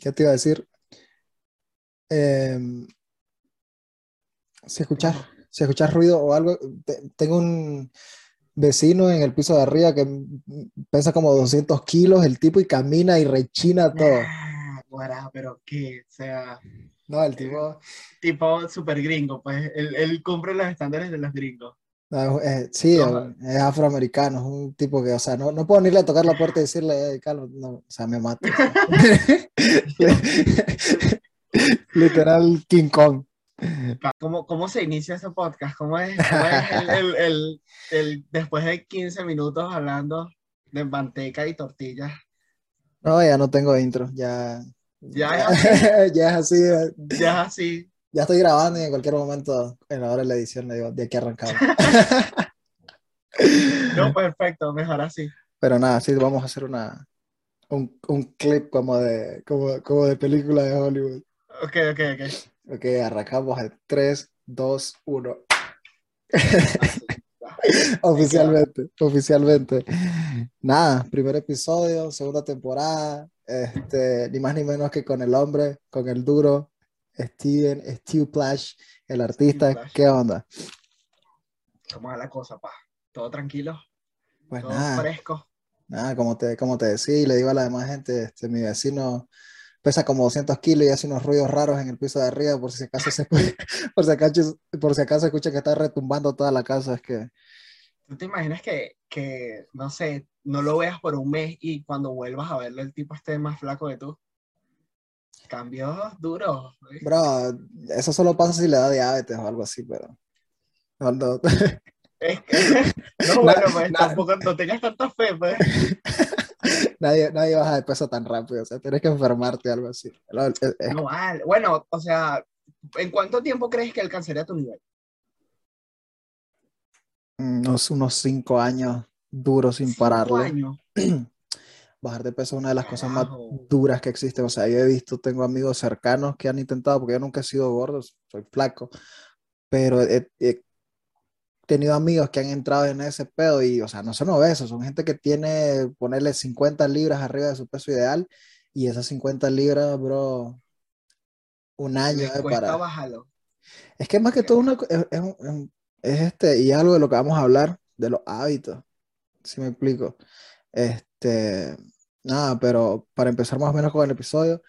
¿qué te iba a decir? Em, si escuchas, si escuchas ruido o algo, te- tengo un vecino en el piso de arriba que pesa como 200 kilos el tipo y camina y rechina todo. Ah, guará, pero qué, o sea, No, el tipo, tipo super gringo, pues él, él cumple los estándares de los gringos. Es- sí, es afroamericano, es un tipo que, o sea, no, no puedo ni irle a tocar la puerta y decirle, "Ey, Carlos", no, o sea, me mata. Literal King Kong. ¿Cómo, cómo se inicia ese podcast? ¿Cómo es, cómo es el, el- el- el- después de 15 minutos hablando de manteca y tortillas? No, ya no tengo intro, ya, Ya ya, ya es así, eh, Ya es así. Ya estoy grabando y en cualquier momento, en la hora de la edición, le digo, de aquí arrancamos. No, perfecto, mejor así. Pero nada, sí, vamos a hacer una, un, un clip como de, como, como de película de Hollywood. Ok, ok, ok. Ok, arrancamos en 3, 2, 1. Así, va. Oficialmente, oficialmente. Nada, primer episodio, segunda temporada, este, ni más ni menos que con el hombre, con el duro, Steven, Steve Plash, el artista. Plash. ¿Qué onda? ¿Cómo va la cosa, pa? ¿Todo tranquilo? Pues ¿Todo nada, fresco? nada, como te, como te decía y le digo a la demás gente, este, mi vecino pesa como 200 kilos y hace unos ruidos raros en el piso de arriba por si acaso se, por si acaso, por si acaso escucha que está retumbando toda la casa, es que ¿Tú te imaginas que, que, no sé, no lo veas por un mes y cuando vuelvas a verlo el tipo esté más flaco que tú? Cambios duros. ¿viste? Bro, eso solo pasa si le da diabetes o algo así, pero. No, no. Es que, no, bueno, pues na- tampoco no tengas tanta fe, pues. nadie, nadie baja de peso tan rápido, o sea, tienes que enfermarte o algo así. No, es- es- No vale. Bueno, o sea, ¿en cuánto tiempo crees que alcanzaría tu nivel? unos, unos cinco años duros sin Cinco pararle. años. Bajar de peso es una de las cosas más duras que existen. O sea, yo he visto, tengo amigos cercanos que han intentado, porque yo nunca he sido gordo, soy flaco, pero he, he tenido amigos que han entrado en ese pedo y, o sea, no son obesos, son gente que tiene, ponerle 50 libras arriba de su peso ideal y esas 50 libras, bro, un año eh, para... bajarlo. Es que más que todo una es, es es este, y algo de lo que vamos a hablar, de los hábitos, si me explico. Este, nada, pero para empezar más o menos con el episodio,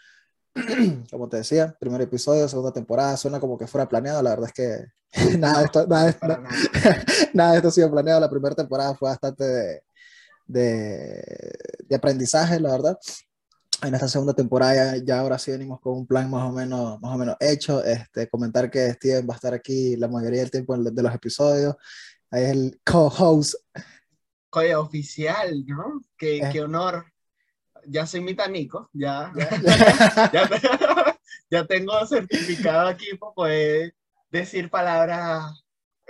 como te decía, primer episodio, segunda temporada, suena como que fuera planeado, la verdad es que nada, de esto, nada, de- nada. nada de esto ha sido planeado, la primera temporada fue bastante de, de, de aprendizaje, la verdad. En esta segunda temporada ya, ya ahora sí venimos con un plan más o menos, más o menos hecho. Este, comentar que Steven va a estar aquí la mayoría del tiempo de los episodios. Ahí es el co-host. Oye, oficial, ¿no? Qué, Eh. qué honor. Ya soy mitanico, ya, ya, ya, ya tengo certificado aquí para poder decir palabras,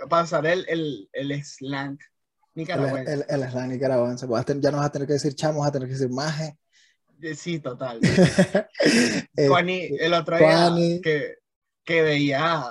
pasar el, el, el slang nicaragüense. el, el slang nicaragüense. Tener- ya no vas a tener que decir chamo, vas a tener que decir maje. Eh, Sí, total. Eh, Juani, el otro día Juani. que, que veía,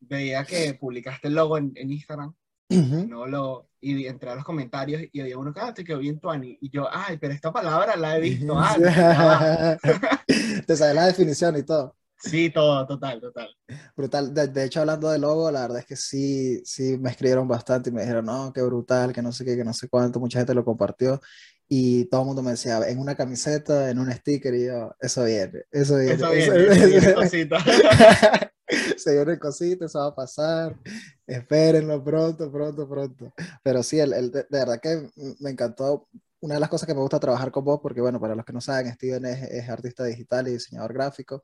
veía que publicaste el logo en, en Instagram, ujú. no lo, y entré a los comentarios y había uno que ah, te quedó bien Tuani. Y yo, ay, pero esta palabra la he visto antes. ya va". Te sabes la definición y todo. Sí, todo, total, total. Brutal. De, de hecho, hablando de logo, la verdad es que sí, sí me escribieron bastante y me dijeron, no, qué brutal, que no sé qué, que no sé cuánto, mucha gente lo compartió y todo el mundo me decía, en una camiseta, en un sticker y yo, eso viene, eso viene. Eso viene, eso viene, cosita. Se vienen cositas, eso va a pasar, espérenlo pronto, pronto, pronto. Pero sí, el, el- de, de verdad que me encantó. Una de las cosas que me gusta trabajar con vos, porque bueno, para los que no saben, Steven es, es artista digital y diseñador gráfico.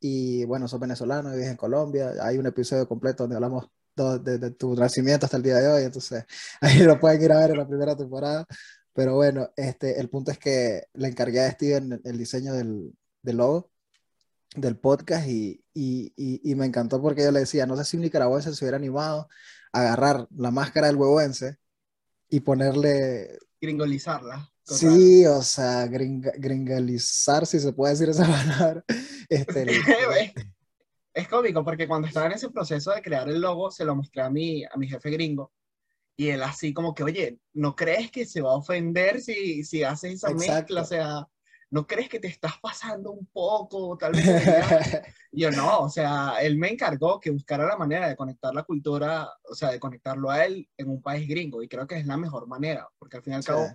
Y bueno, sos venezolano, vives en Colombia. Hay un episodio completo donde hablamos do- de, de tu nacimiento hasta el día de hoy. Entonces, ahí lo pueden ir a ver en la primera temporada. Pero bueno, este, el punto es que le encargué a Steven el, diseño del, del logo del podcast y, y, y, y me encantó porque yo le decía, no sé si un nicaragüense se hubiera animado a agarrar la máscara del huehuense y ponerle, Gringolizarla. total. sí, o sea, gringa- gringalizar, si se puede decir esa palabra. Este, el- es cómico porque cuando estaba en ese proceso de crear el logo, se lo mostré a mi, a mi jefe gringo. Y él así como que, oye, ¿no crees que se va a ofender si, si haces esa Exacto. mezcla? O sea, ¿no crees que te estás pasando un poco? Tal vez. yo no, o sea, él me encargó que buscara la manera de conectar la cultura, o sea, de conectarlo a él en un país gringo, y creo que es la mejor manera, porque al fin y al cabo,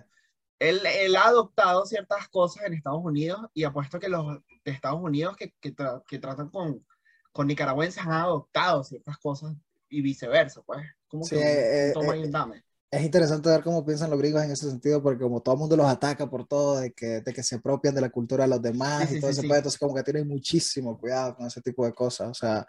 él, él, ha adoptado ciertas cosas en Estados Unidos, y apuesto que los de Estados Unidos que, que, que tratan con, con nicaragüenses han adoptado ciertas cosas y viceversa, pues. Como que eh, toma eh, y dame es interesante ver cómo piensan los gringos en ese sentido, porque como todo el mundo los ataca por todo, de que, de que se apropian de la cultura de los demás y todo ese pedo, entonces como que tienen muchísimo cuidado con ese tipo de cosas. O sea,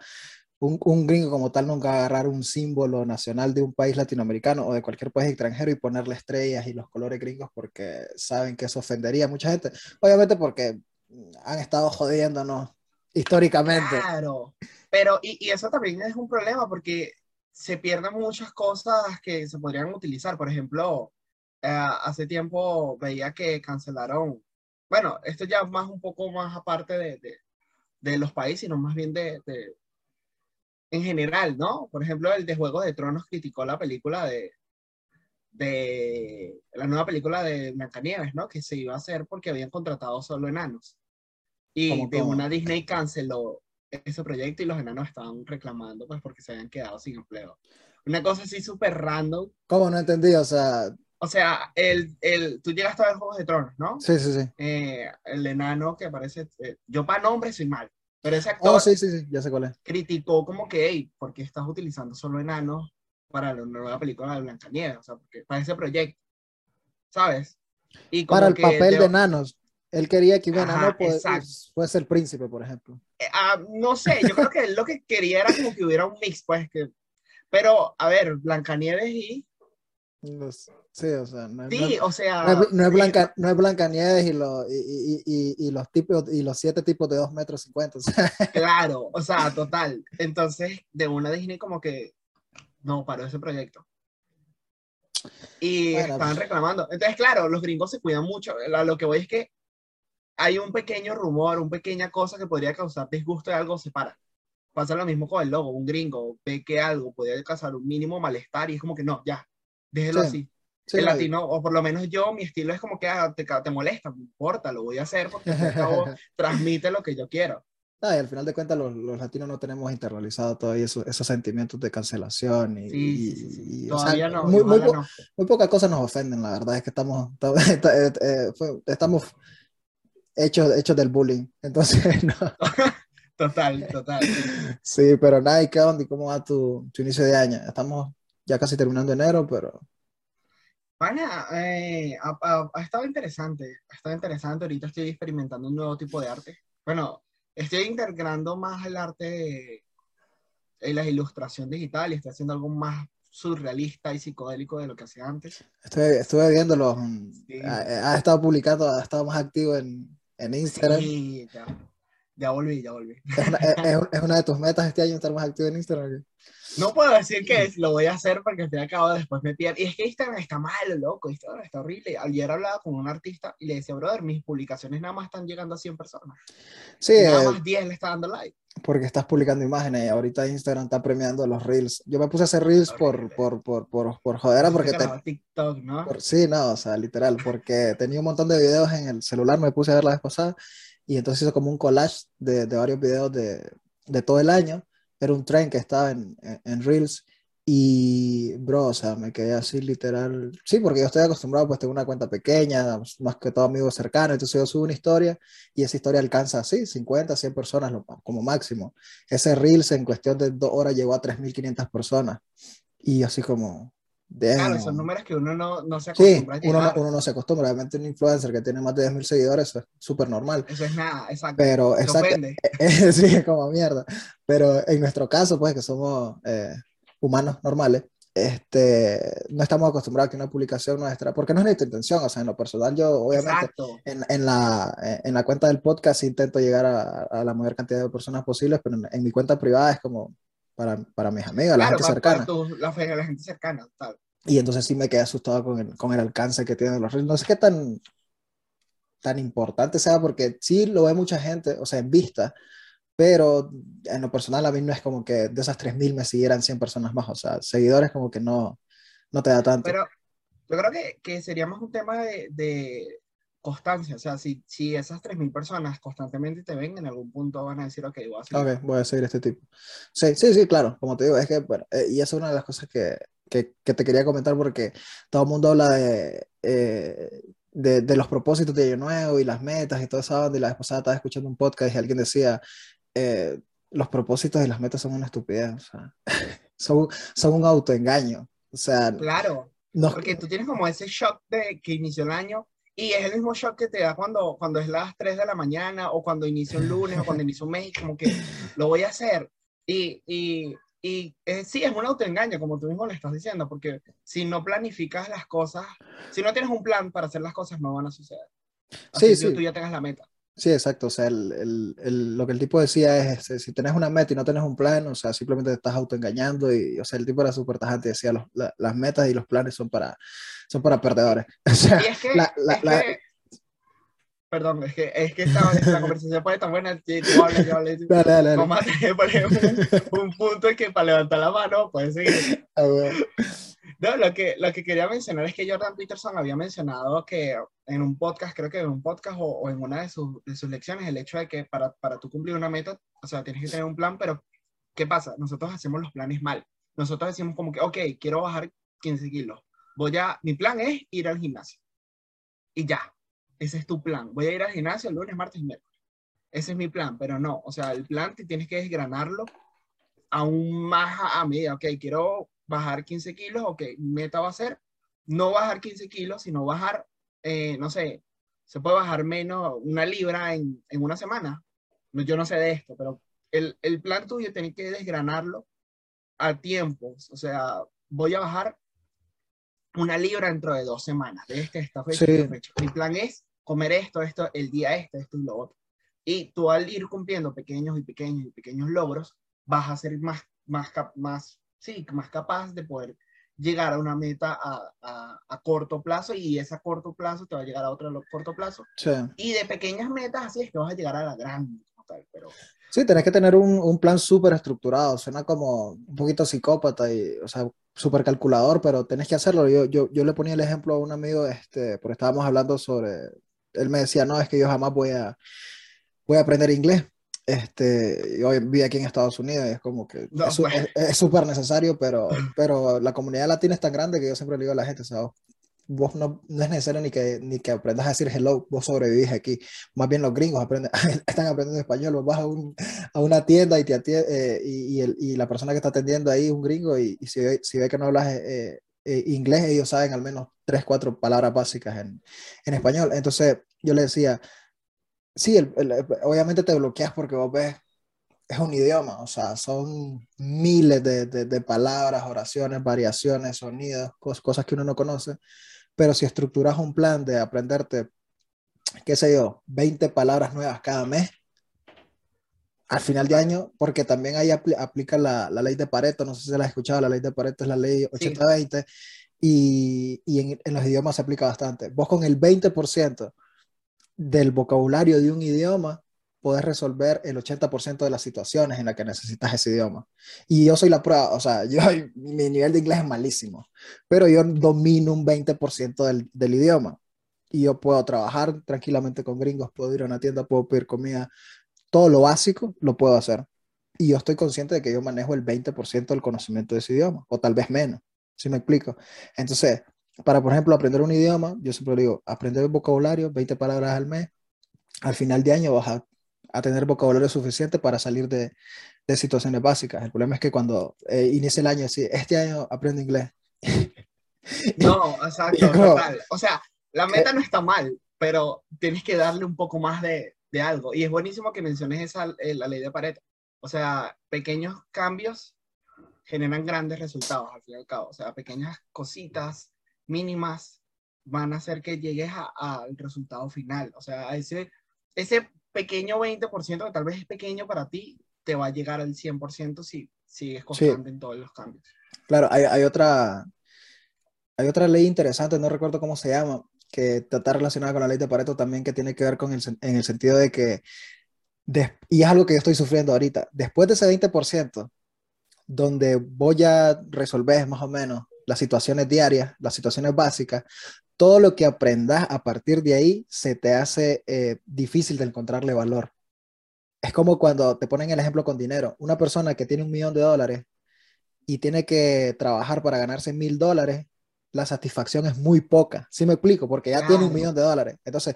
un, un, gringo como tal nunca va a agarrar un símbolo nacional de un país latinoamericano o de cualquier país extranjero y ponerle estrellas y los colores gringos porque saben que eso ofendería a mucha gente. Obviamente porque han estado jodiéndonos históricamente. Claro, pero y, y eso también es un problema porque se pierden muchas cosas que se podrían utilizar. Por ejemplo, eh, hace tiempo veía que cancelaron, bueno, esto ya más un poco más aparte de, de, de los países, sino más bien de, de, en general, ¿no? Por ejemplo, el de Juego de Tronos criticó la película de, de la nueva película de Blancanieves, ¿no? Que se iba a hacer porque habían contratado solo enanos. Y de una Disney canceló ese proyecto y los enanos estaban reclamando pues porque se habían quedado sin empleo. Una cosa así súper random. ¿Cómo no entendí? O sea... O sea, el, el, tú llegaste a ver Juegos de Tronos, ¿no? Sí, sí, sí. Eh, el enano que aparece, eh, yo para nombre soy mal, pero ese actor oh, sí, sí, sí, ya sé cuál es. criticó como que, hey, ¿por qué estás utilizando solo enanos para la nueva película de Blancanieves? O sea, porque, para ese proyecto, ¿sabes? Y como para el papel de, de enanos. Él quería que un enano fuese el príncipe, por ejemplo. Eh, ah, no sé, yo creo que él lo que quería era como que hubiera un mix, pues que... Pero, a ver, Blancanieves y... sí, o sea, no es, sí, o sea, no es, no es Blanca, no es Blancanieves y, lo, y, y, y, los tipos y los siete tipos de 2 metros 50. O sea. Claro, o sea, total. Entonces, de una Disney como que no paró ese proyecto. Y bueno, estaban pues. reclamando. Entonces, claro, los gringos se cuidan mucho. Lo que voy es que hay un pequeño rumor, una pequeña cosa que podría causar disgusto de algo, se para. Pasa lo mismo con el logo. Un gringo ve que algo podría causar un mínimo malestar y es como que no, ya, déjelo sí. así. Sí, el latino, o por lo menos yo, mi estilo es como que ah, te, te, molesta, no importa, lo voy a hacer porque transmite lo que yo quiero. Ah, y al final de cuentas los, los, latinos no tenemos internalizado todavía esos, esos sentimientos de cancelación y, sí, sí, sí, y todavía o sea, no, muy, muy, no. muy, pocas cosas nos ofenden, la verdad es que estamos, estamos, estamos hechos, hechos del bullying. Entonces, no. Total, total. Sí, pero nada, ¿y qué onda? ¿Y cómo va tu, tu, inicio de año? Estamos ya casi terminando enero, pero... Bueno, eh, ha, ha, ha, estado interesante, ha estado interesante. Ahorita estoy experimentando un nuevo tipo de arte. Bueno, estoy integrando más el arte en la ilustración digital y estoy haciendo algo más surrealista y psicodélico de lo que hacía antes. Estuve, estuve viéndolo. Sí. Ha, ha, estado publicando, ha estado más activo en, en Instagram. Sí, ya, ya volví, ya volví. ¿Es una, es, es una, de tus metas este año estar más activo en Instagram? No puedo decir que lo voy a hacer porque al fin y al cabo después me pierdo. Y es que Instagram está malo, loco, Instagram está horrible. Ayer hablaba con un artista y le decía, brother, mis publicaciones nada más están llegando a 100 personas. Sí. Nada más 10 le está dando like. Porque estás publicando imágenes y ahorita Instagram está premiando los reels. Yo me puse a hacer reels por, por, por, por, por joder, porque... Te, TikTok, ¿no? Por, sí, no, o sea, literal, porque tenía un montón de videos en el celular, me puse a ver la vez pasada y entonces hizo como un collage de, de varios videos de, de todo el año era un tren que estaba en, en, en, Reels y, bro, o sea, me quedé así literal. Sí, porque yo estoy acostumbrado, pues tengo una cuenta pequeña, más que todo amigos cercanos, entonces yo subo una historia y esa historia alcanza así, 50, 100 personas como máximo. Ese Reels en cuestión de dos horas llegó a 3.500 personas y así como, Claro, son números que uno no, no se acostumbra sí, uno no, uno no, se acostumbra. Obviamente, un influencer que tiene más de 10.000 seguidores es súper normal. Eso es nada, exacto. Pero, exacto. sí, como mierda. Pero en nuestro caso, pues, que somos eh, humanos normales, este, no estamos acostumbrados a que una publicación nuestra, porque no es nuestra intención, o sea, en lo personal yo obviamente en, en, la, en la cuenta del podcast intento llegar a, a la mayor cantidad de personas posibles, pero en, en mi cuenta privada es como, para, para mis amigos, claro, la gente para, cercana. Para tu, la, la, gente cercana, tal. Y entonces sí me quedé asustado con el, con el alcance que tienen los reels. No sé qué tan, tan importante sea, porque sí lo ve mucha gente, o sea, en vista, pero en lo personal a mí no es como que de esas 3.000 me siguieran 100 personas más, o sea, seguidores como que no, no te da tanto. Pero yo creo que, que sería más un tema de, de constancia. O sea, si, si esas 3.000 personas constantemente te ven, en algún punto van a decir, ok, voy a seguir. Voy a seguir este tipo. Sí, sí, sí, claro. Como te digo, es que, bueno, eh, y esa es una de las cosas que, que, que, te quería comentar porque todo el mundo habla de, eh, de, de, los propósitos de Año Nuevo y las metas y todo eso. Y la vez pasada estaba escuchando un podcast y alguien decía, eh, los propósitos y las metas son una estupidez, o sea, son, son un autoengaño. O sea, claro. No, porque tú tienes como ese shock de que inició el año y es el mismo shock que te da cuando, cuando es las 3 de la mañana o cuando inicia un lunes o cuando inicia un mes, como que lo voy a hacer. Y, y, y sí, es un autoengaño, como tú mismo le estás diciendo, porque si no planificas las cosas, si no tienes un plan para hacer las cosas, no van a suceder. Así sí, sí. tú ya tengas la meta. Sí, exacto. O sea, el, el, el, lo que el tipo decía es, este, si tenés una meta y no tenés un plan, o sea, simplemente te estás autoengañando y, o sea, el tipo era súper tajante, decía, los, las metas y los planes son para, son para perdedores. O sea, es que, la, la, Perdón, es que, es que esta, conversación puede estar buena, tú hablas, yo hablo, dale, dale, dale. por ejemplo, un, un, punto que para levantar la mano puede seguir. Ah, bueno. No, lo que, lo que quería mencionar es que Jordan Peterson había mencionado que en un podcast, creo que en un podcast o, o en una de, sus, de sus lecciones, el hecho de que para, para tú cumplir una meta, o sea, tienes que tener un plan, pero ¿qué pasa? Nosotros hacemos los planes mal. Nosotros decimos como que, ok, quiero bajar 15 kilos. Voy a, mi plan es ir al gimnasio. Y ya, ese es tu plan. Voy a ir al gimnasio el lunes, martes y miércoles. Ese es mi plan, pero no, o sea, el plan te tienes que desgranarlo aún más a, a medida, ok, quiero bajar 15 kilos, ok, mi meta va a ser no bajar 15 kilos, sino bajar, eh, no sé, se puede bajar menos, una libra en, en, una semana. Yo no sé de esto, pero el, el plan tuyo tiene que desgranarlo a tiempos. O sea, voy a bajar una libra dentro de dos semanas, de esta fecha, esta fecha. Mi plan es comer esto, esto, el día este, esto y lo otro. Y tú al ir cumpliendo pequeños y pequeños y pequeños logros, vas a ser más, más, más sí, más capaz de poder llegar a una meta a, a, a, corto plazo y ese corto plazo te va a llegar a otro corto plazo. Sí. Y de pequeñas metas así es que vas a llegar a la gran tal, pero... Sí, tenés que tener un, un plan súper estructurado, suena como un poquito psicópata y, o sea, súper calculador, pero tenés que hacerlo. Yo, yo, yo le ponía el ejemplo a un amigo, este, porque estábamos hablando sobre, él me decía, no, es que yo jamás voy a, voy a aprender inglés este, yo vivo aquí en Estados Unidos y es como que pues. es súper necesario, pero, pero la comunidad latina es tan grande que yo siempre le digo a la gente, sea, vos no, no, es necesario ni que, ni que aprendas a decir hello, vos sobrevivís aquí. Más bien los gringos aprenden, están aprendiendo español, vos vas a, un, a una tienda y, te eh, y, y, el, y, la persona que está atendiendo ahí es un gringo y, si, ve, si ve que no hablas eh, eh, inglés, ellos saben al menos tres, cuatro palabras básicas en, en español. Entonces yo le decía, sí, el, obviamente te bloqueas porque vos ves, es un idioma, o sea, son miles de, de, palabras, oraciones, variaciones, sonidos, cosas que uno no conoce, pero si estructuras un plan de aprenderte, qué sé yo, 20 palabras nuevas cada mes, al final de año, porque también ahí aplica la, la, ley de Pareto, no sé si la has escuchado, la ley de Pareto es la ley 80-20, y, y en, en, los idiomas se aplica bastante. Vos con el 20% del vocabulario de un idioma, puedes resolver el 80% de las situaciones en las que necesitas ese idioma. Y yo soy la prueba, o sea, yo, mi nivel de inglés es malísimo, pero yo domino un 20% del, del idioma. Y yo puedo trabajar tranquilamente con gringos, puedo ir a una tienda, puedo pedir comida, todo lo básico lo puedo hacer. Y yo estoy consciente de que yo manejo el 20% del conocimiento de ese idioma, o tal vez menos, si me explico. Entonces, para, por ejemplo, aprender un idioma, yo siempre digo, aprender el vocabulario, 20 palabras al mes, al final de año vas a, a tener vocabulario suficiente para salir de, de, situaciones básicas. El problema es que cuando eh, inicia el año, sí, este año aprendo inglés. No, exacto, total. O sea, la meta no está mal, pero tienes que darle un poco más de, de algo. Y es buenísimo que menciones esa, eh, la ley de Pareto. O sea, pequeños cambios generan grandes resultados al fin y al cabo. O sea, pequeñas cositas mínimas van a hacer que llegues al resultado final. O sea, ese, ese pequeño 20% que tal vez es pequeño para ti, te va a llegar al 100% si sigues constante en todos los cambios. Claro, hay, hay, otra, hay otra ley interesante, no recuerdo cómo se llama, que está relacionada con la ley de Pareto también, que tiene que ver con el, en el sentido de que, y es algo que yo estoy sufriendo ahorita, después de ese 20%, donde voy a resolver más o menos las situaciones diarias, las situaciones básicas, todo lo que aprendas a partir de ahí se te hace eh, difícil de encontrarle valor. Es como cuando te ponen el ejemplo con dinero. Una persona que tiene un millón de dólares y tiene que trabajar para ganarse mil dólares, la satisfacción es muy poca. ¿Sí me explico? Porque ya tiene un millón de dólares. Entonces,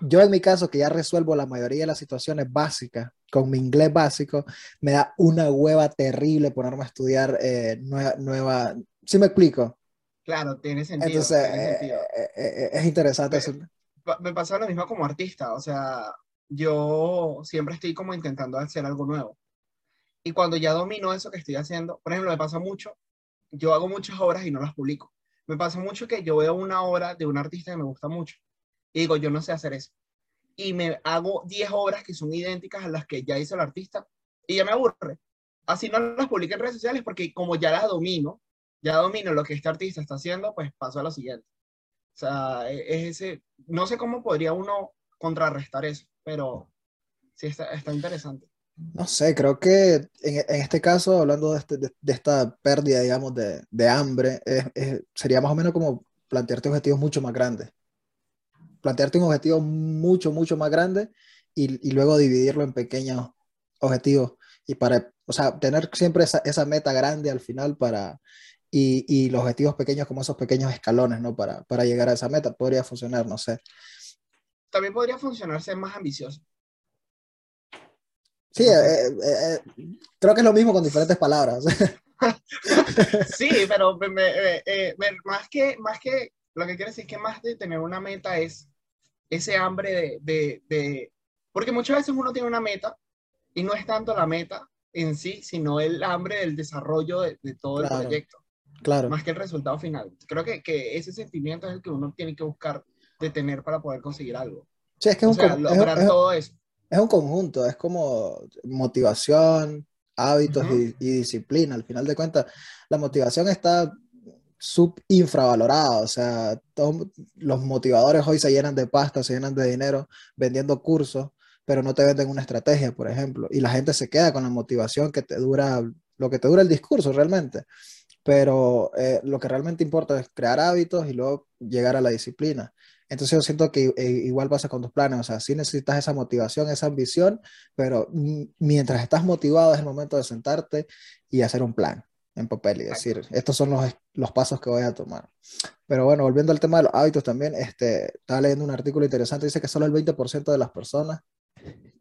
yo en mi caso, que ya resuelvo la mayoría de las situaciones básicas con mi inglés básico, me da una hueva terrible ponerme a estudiar eh, nueva, nueva... ¿Sí me explico? Claro, tiene sentido. Entonces, eh, eh, eh, es interesante. Me, me pasa lo mismo como artista, o sea, yo siempre estoy como intentando hacer algo nuevo. Y cuando ya domino eso que estoy haciendo, por ejemplo, me pasa mucho, yo hago muchas obras y no las publico. Me pasa mucho que yo veo una obra de un artista que me gusta mucho y digo, yo no sé hacer eso. Y me hago 10 obras que son idénticas a las que ya hizo el artista y ya me aburre. Así no las publico en redes sociales porque como ya las domino, ya domino lo que este artista está haciendo, pues paso a lo siguiente. O sea, e, es ese, no sé cómo podría uno contrarrestar eso, pero sí está, está interesante. No sé, creo que en, en este caso, hablando de, este, de, esta pérdida, digamos, de, de hambre, es, es, sería más o menos como plantearte objetivos mucho más grandes. Plantearte un objetivo mucho, mucho más grande y, y luego dividirlo en pequeños objetivos. Y para, o sea, tener siempre esa, esa meta grande al final para, y, y, los objetivos pequeños como esos pequeños escalones, ¿no? Para, para llegar a esa meta, podría funcionar, no sé. También podría funcionar ser más ambicioso. Sí, eh, eh, eh, creo que es lo mismo con diferentes palabras. sí, pero me, me, me, más, que, más que lo que quiero decir que más de tener una meta es ese hambre de, de, de, Porque muchas veces uno tiene una meta y no es tanto la meta en sí, sino el hambre del desarrollo de, de todo claro. el proyecto. Claro. Más que el resultado final. Creo que, que, ese sentimiento es el que uno tiene que buscar de tener para poder conseguir algo. Sí, es que es o sea, un, lograr es, todo eso. Es un conjunto, es como motivación, hábitos uh -huh. y, y, disciplina. Al final de cuentas, la motivación está subinfravalorada. O sea, todos los motivadores hoy se llenan de pasta, se llenan de dinero vendiendo cursos, pero no te venden una estrategia, por ejemplo. Y la gente se queda con la motivación que te dura, lo que te dura el discurso realmente pero eh, lo que realmente importa es crear hábitos y luego llegar a la disciplina. Entonces yo siento que eh, igual pasa con tus planes, o sea, sí necesitas esa motivación, esa ambición, pero mientras estás motivado es el momento de sentarte y hacer un plan en papel y decir, estos son los, los pasos que voy a tomar. Pero bueno, volviendo al tema de los hábitos también, este, estaba leyendo un artículo interesante, dice que solo el 20% de las personas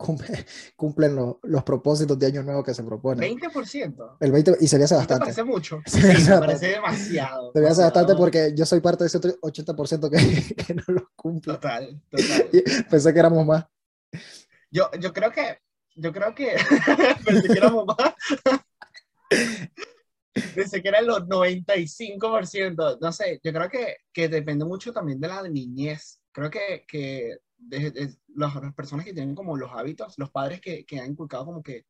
cumple, cumplen lo, los propósitos de año nuevo que se proponen. 20%. El 20 y se me hace bastante. Me parece mucho. Sí, me parece demasiado. Se me hace bastante porque yo soy parte de ese 80% que, que no lo cumple. Total, total. pensé que éramos más. Yo, yo creo que, yo creo que, pensé que éramos más. Pensé que eran los 95%. No sé, yo creo que, que depende mucho también de la niñez. Creo que, que de, las, personas que tienen como los hábitos, los padres que, que, han inculcado como que,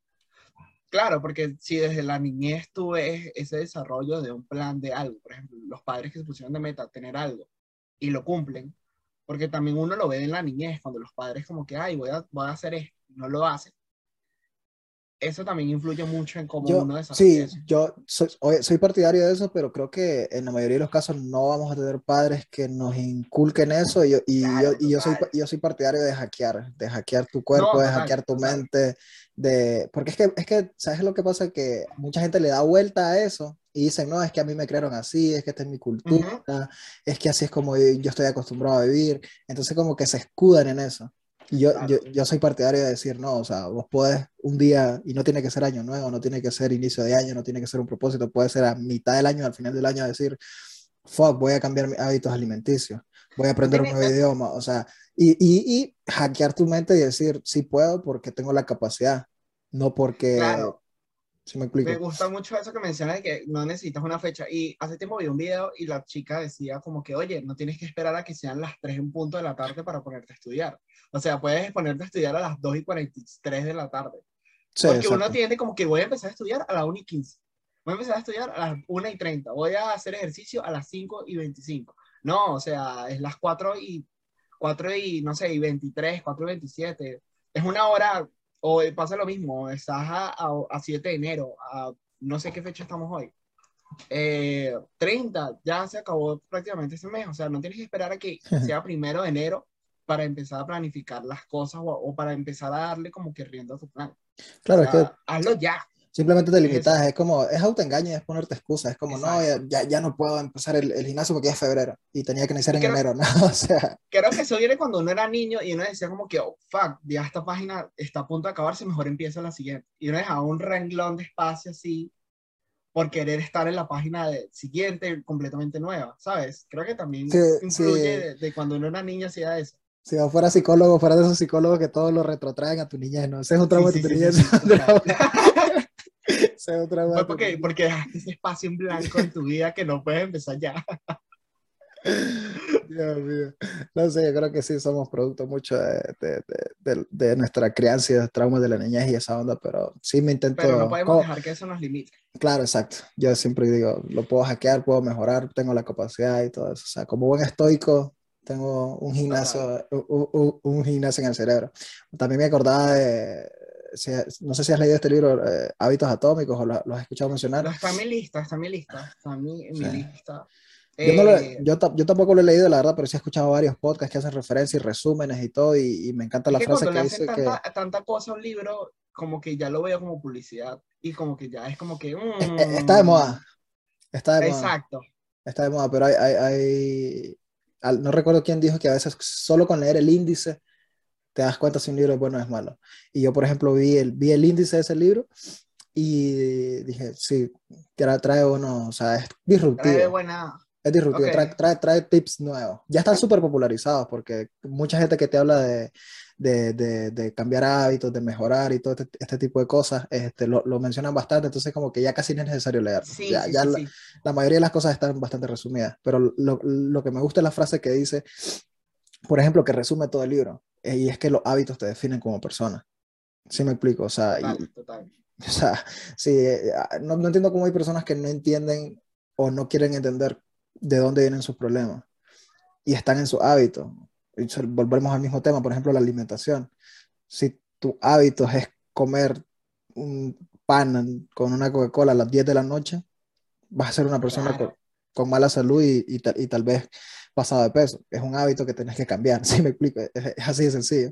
claro, porque si desde la niñez tú ves ese desarrollo de un plan de algo, por ejemplo, los padres que se pusieron de meta tener algo y lo cumplen, porque también uno lo ve en la niñez, cuando los padres como que, ay, voy a, voy a hacer esto, no lo hacen, eso también influye mucho en cómo yo, uno desarrolla Sí, yo soy, soy, partidario de eso, pero creo que en la mayoría de los casos no vamos a tener padres que nos inculquen eso y, y, claro, yo, y yo, soy, yo soy partidario de hackear, de hackear tu cuerpo, no, de hackear tu total. mente, de... Porque es que, es que, ¿sabes lo que pasa? Que mucha gente le da vuelta a eso y dicen, no, es que a mí me crearon así, es que esta es mi cultura, uh -huh. es que así es como yo estoy acostumbrado a vivir. Entonces como que se escudan en eso. Yo, claro. yo, yo, soy partidario de decir, no, o sea, vos podés un día, y no tiene que ser año nuevo, no tiene que ser inicio de año, no tiene que ser un propósito, puede ser a mitad del año, al final del año, decir, fuck, voy a cambiar mis hábitos alimenticios, voy a aprender un nuevo idioma, o sea, y, y, y, hackear tu mente y decir, sí puedo porque tengo la capacidad, no porque claro. ¿Sí me, me gusta mucho eso que mencionas de que no necesitas una fecha. Y hace tiempo vi un video y la chica decía como que, oye, no tienes que esperar a que sean las 3 en punto de la tarde para ponerte a estudiar. O sea, puedes ponerte a estudiar a las 2 y 43 de la tarde. Sí, Porque exacto. uno tiene como que voy a empezar a estudiar a las 1 y 15. Voy a empezar a estudiar a las 1 y 30. Voy a hacer ejercicio a las 5 y 25. No, o sea, es las 4 y 4 y, no sé, y 23, 4 y 27. Es una hora o pasa lo mismo, estás a, a, a 7 de enero, a no sé qué fecha estamos hoy. eh, 30, ya se acabó prácticamente ese mes, o sea, no tienes que esperar a que sea primero de enero para empezar a planificar las cosas o, o para empezar a darle como que rienda a tu plan. Claro, O sea, que hazlo ya. Simplemente te limitas, es como, es autoengaño, es ponerte excusas, es como, no, ya, Exacto. ya, no puedo empezar el, el gimnasio porque ya es febrero y tenía que iniciar Y en creo- enero, ¿no? O sea, Creo que eso viene cuando uno era niño y uno decía como que, oh, fuck, ya esta página está a punto de acabarse, mejor empieza la siguiente. Y uno dejaba un renglón de espacio así por querer estar en la página de, siguiente completamente nueva, ¿sabes? Creo que también Sí, influye sí. de, de cuando uno era niño hacía eso. si yo fuera psicólogo, fuera de esos psicólogos que todos lo retrotraen a tu niñez, ¿no? Ese es un trauma de tu niñez. Sí, ese es un total. trauma- ese es un trauma de Fue tu porque, niñez. porque dejaste ese espacio en blanco en tu vida que no puedes empezar ya. Dios mío. No sé, yo creo que sí somos producto mucho de, de, de, de- nuestra crianza y de los traumas de la niñez y esa onda, pero sí me intento... Pero no podemos como- dejar que eso nos limite. Claro, exacto. Yo siempre digo, lo puedo hackear, puedo mejorar, tengo la capacidad y todo eso. O sea, como buen estoico, tengo un gimnasio, un, un- un gimnasio en el cerebro. También me acordaba de, si- no sé si has leído este libro, eh, Hábitos Atómicos, o lo, lo has escuchado mencionar. Está en mi lista, está en mi lista, está en mi, en mi Sí. lista. Yo, no lo- Eh, yo, yo tampoco lo he leído, la verdad, pero sí he escuchado varios podcasts que hacen referencia y resúmenes y todo, y, y me encanta es la que frase que dice que tanta, tanta cosa un libro, como que ya lo veo como publicidad y como que ya es como que... eh, está de moda, está de moda. Exacto. Está de moda, pero hay, hay, hay- no recuerdo quién dijo que a veces solo con leer el índice te das cuenta si un libro es bueno o es malo. Y yo, por ejemplo, vi el, vi el índice de ese libro y dije, sí, trae, trae bueno, o sea, es Trae disruptivo. buena... Es disruptivo, Ok. trae, trae, trae tips nuevos. Ya están súper popularizados porque mucha gente que te habla de, de, de, de cambiar hábitos, de mejorar y todo este, este tipo de cosas, este, lo, lo mencionan bastante, entonces como que ya casi no es necesario leerlo. Sí, ya, sí, ya sí, la- la mayoría de las cosas están bastante resumidas, pero lo, lo que me gusta es la frase que dice, por ejemplo, que resume todo el libro, eh, y es que los hábitos te definen como persona. ¿Sí me explico? O sea, y- Total, total. o sea, sí, eh, ah, no, no entiendo cómo hay personas que no entienden o no quieren entender de dónde vienen sus problemas y están en sus hábitos. Y volvemos al mismo tema, por ejemplo, la alimentación. Si tu hábito es comer un pan con una Coca-Cola a las 10 de la noche, vas a ser una persona Claro. Con, mala salud y, y, tal, y tal vez pasado de peso. Es un hábito que tenés que cambiar, ¿sí me explico? Es, es así de sencillo.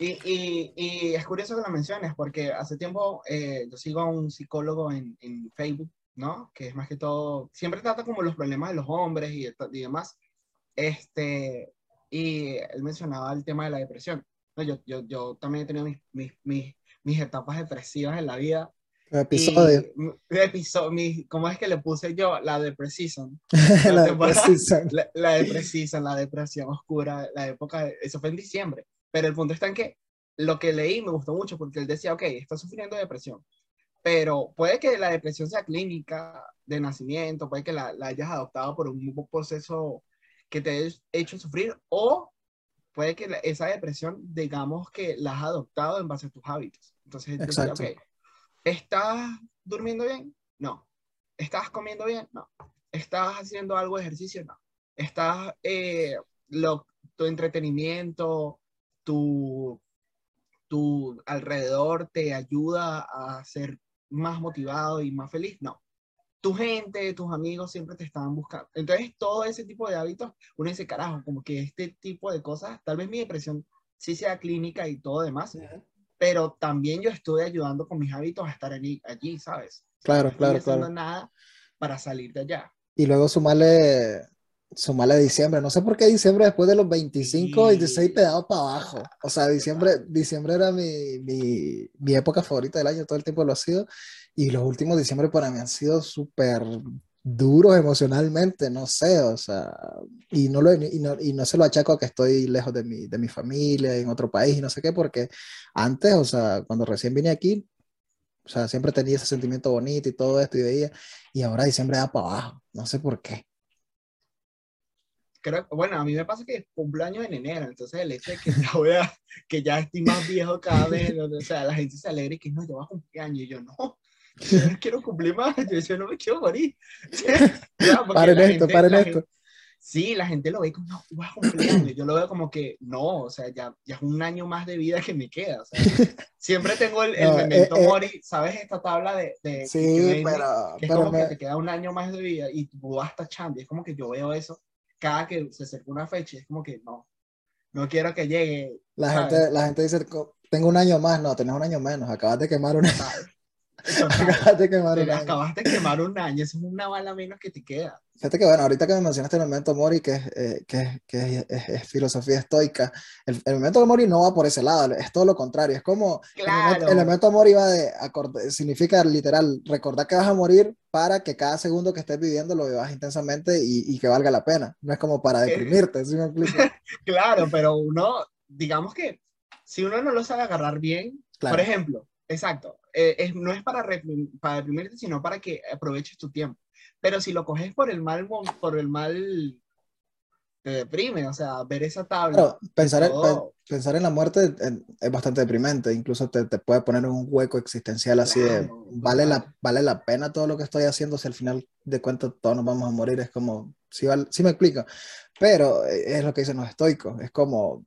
Y, y, es curioso que lo menciones, porque hace tiempo eh, yo sigo a un psicólogo en, en Facebook, ¿no? Que es más que todo, siempre trata como los problemas de los hombres y, y demás. Este, y él mencionaba el tema de la depresión. Yo, yo, yo también he tenido mis, mis, mis, mis etapas depresivas en la vida. Episodio. Y, mi- episo- mi- ¿Cómo es que le puse yo? La depresión. La temporada- depresión. La, la depresión, la depresión oscura, la época, de- eso fue en diciembre. Pero el punto está en que lo que leí me gustó mucho porque él decía, ok, está sufriendo de depresión, pero puede que la depresión sea clínica de nacimiento, puede que la, la hayas adoptado por un proceso que te haya hecho sufrir o puede que la- esa depresión, digamos que la has adoptado en base a tus hábitos. Entonces, él decía, Exacto. ¿Estás durmiendo bien? No. ¿Estás comiendo bien? No. ¿Estás haciendo algo de ejercicio? No. ¿Estás, eh, lo, tu entretenimiento, tu, tu alrededor te ayuda a ser más motivado y más feliz? No. Tu gente, tus amigos siempre te estaban buscando. Entonces, todo ese tipo de hábitos, uno dice, carajo, como que este tipo de cosas, tal vez mi depresión sí sea clínica y todo demás, pero también yo estuve ayudando con mis hábitos a estar allí, allí ¿sabes? Claro, No claro, haciendo claro. nada para salir de allá. Y luego sumarle, sumarle diciembre. No sé por qué diciembre después de los 25, Sí. 26 te daba para abajo. O sea, diciembre, diciembre era mi, mi, mi época favorita del año, todo el tiempo lo ha sido. Y los últimos diciembre para mí han sido súper duros emocionalmente, no sé, o sea, y no, lo, y, no, y no se lo achaco a que estoy lejos de mi, de mi familia, en otro país y no sé qué, porque antes, o sea, cuando recién vine aquí, o sea, siempre tenía ese sentimiento bonito y todo esto y veía, y ahora diciembre da para abajo, no sé por qué. Creo, bueno, a mí me pasa que cumpleaños en enero, entonces el hecho de que ya, voy a, que ya estoy más viejo cada vez, o sea, la gente se alegra y que no, yo voy a cumplir años, y yo no, no quiero cumplir más, yo, yo no me quiero morir. Ya, Paren esto, gente- paren esto. gente- Sí, la gente lo ve como, no, vas cumpleaños. Yo lo veo como que, no, o sea, ya, ya es un año más de vida que me queda. O sea, siempre tengo el, el No, memento eh, eh, mori, ¿sabes? Esta tabla de, de Sí, que, pero, que es pero como me- que te queda un año más de vida y tú vas tachando. Es como que yo veo eso cada que se acerca una fecha. Es como que, no, no quiero que llegue. la ¿sabes? gente, la gente dice, "Co- tengo un año más, no, tenés un año menos, acabas de quemar un año, ¿sabes? Total, acabas de quemar un año. acabaste de quemar un año, eso es una bala menos que te queda. Fíjate que bueno, ahorita que me mencionaste el memento mori, que eh, que que es- es- es filosofía estoica, el, el memento mori no va por ese lado, es todo lo contrario, es como el Claro. el memento mori va de, significa literal, recordar que vas a morir para que cada segundo que estés viviendo lo vivas intensamente y, y que valga la pena, no es como para Eh, deprimirte, ¿sí me explico? Claro, pero uno, digamos que si uno no lo sabe agarrar bien, Claro. por ejemplo, exacto, eh, es- no es para, reprim- para deprimirte, sino para que aproveches tu tiempo. Pero si lo coges por el mal, por el mal, te deprime, o sea, ver esa tabla. Claro, pensar en, todo. pensar en la muerte es bastante deprimente, incluso te, te puede poner en un hueco existencial así de, Claro, ¿vale la, total. vale la pena todo lo que estoy haciendo si al final de cuentas todos nos vamos a morir? Es como, sí, val- sí me explico, pero eh, es lo que dicen los estoicos, es como,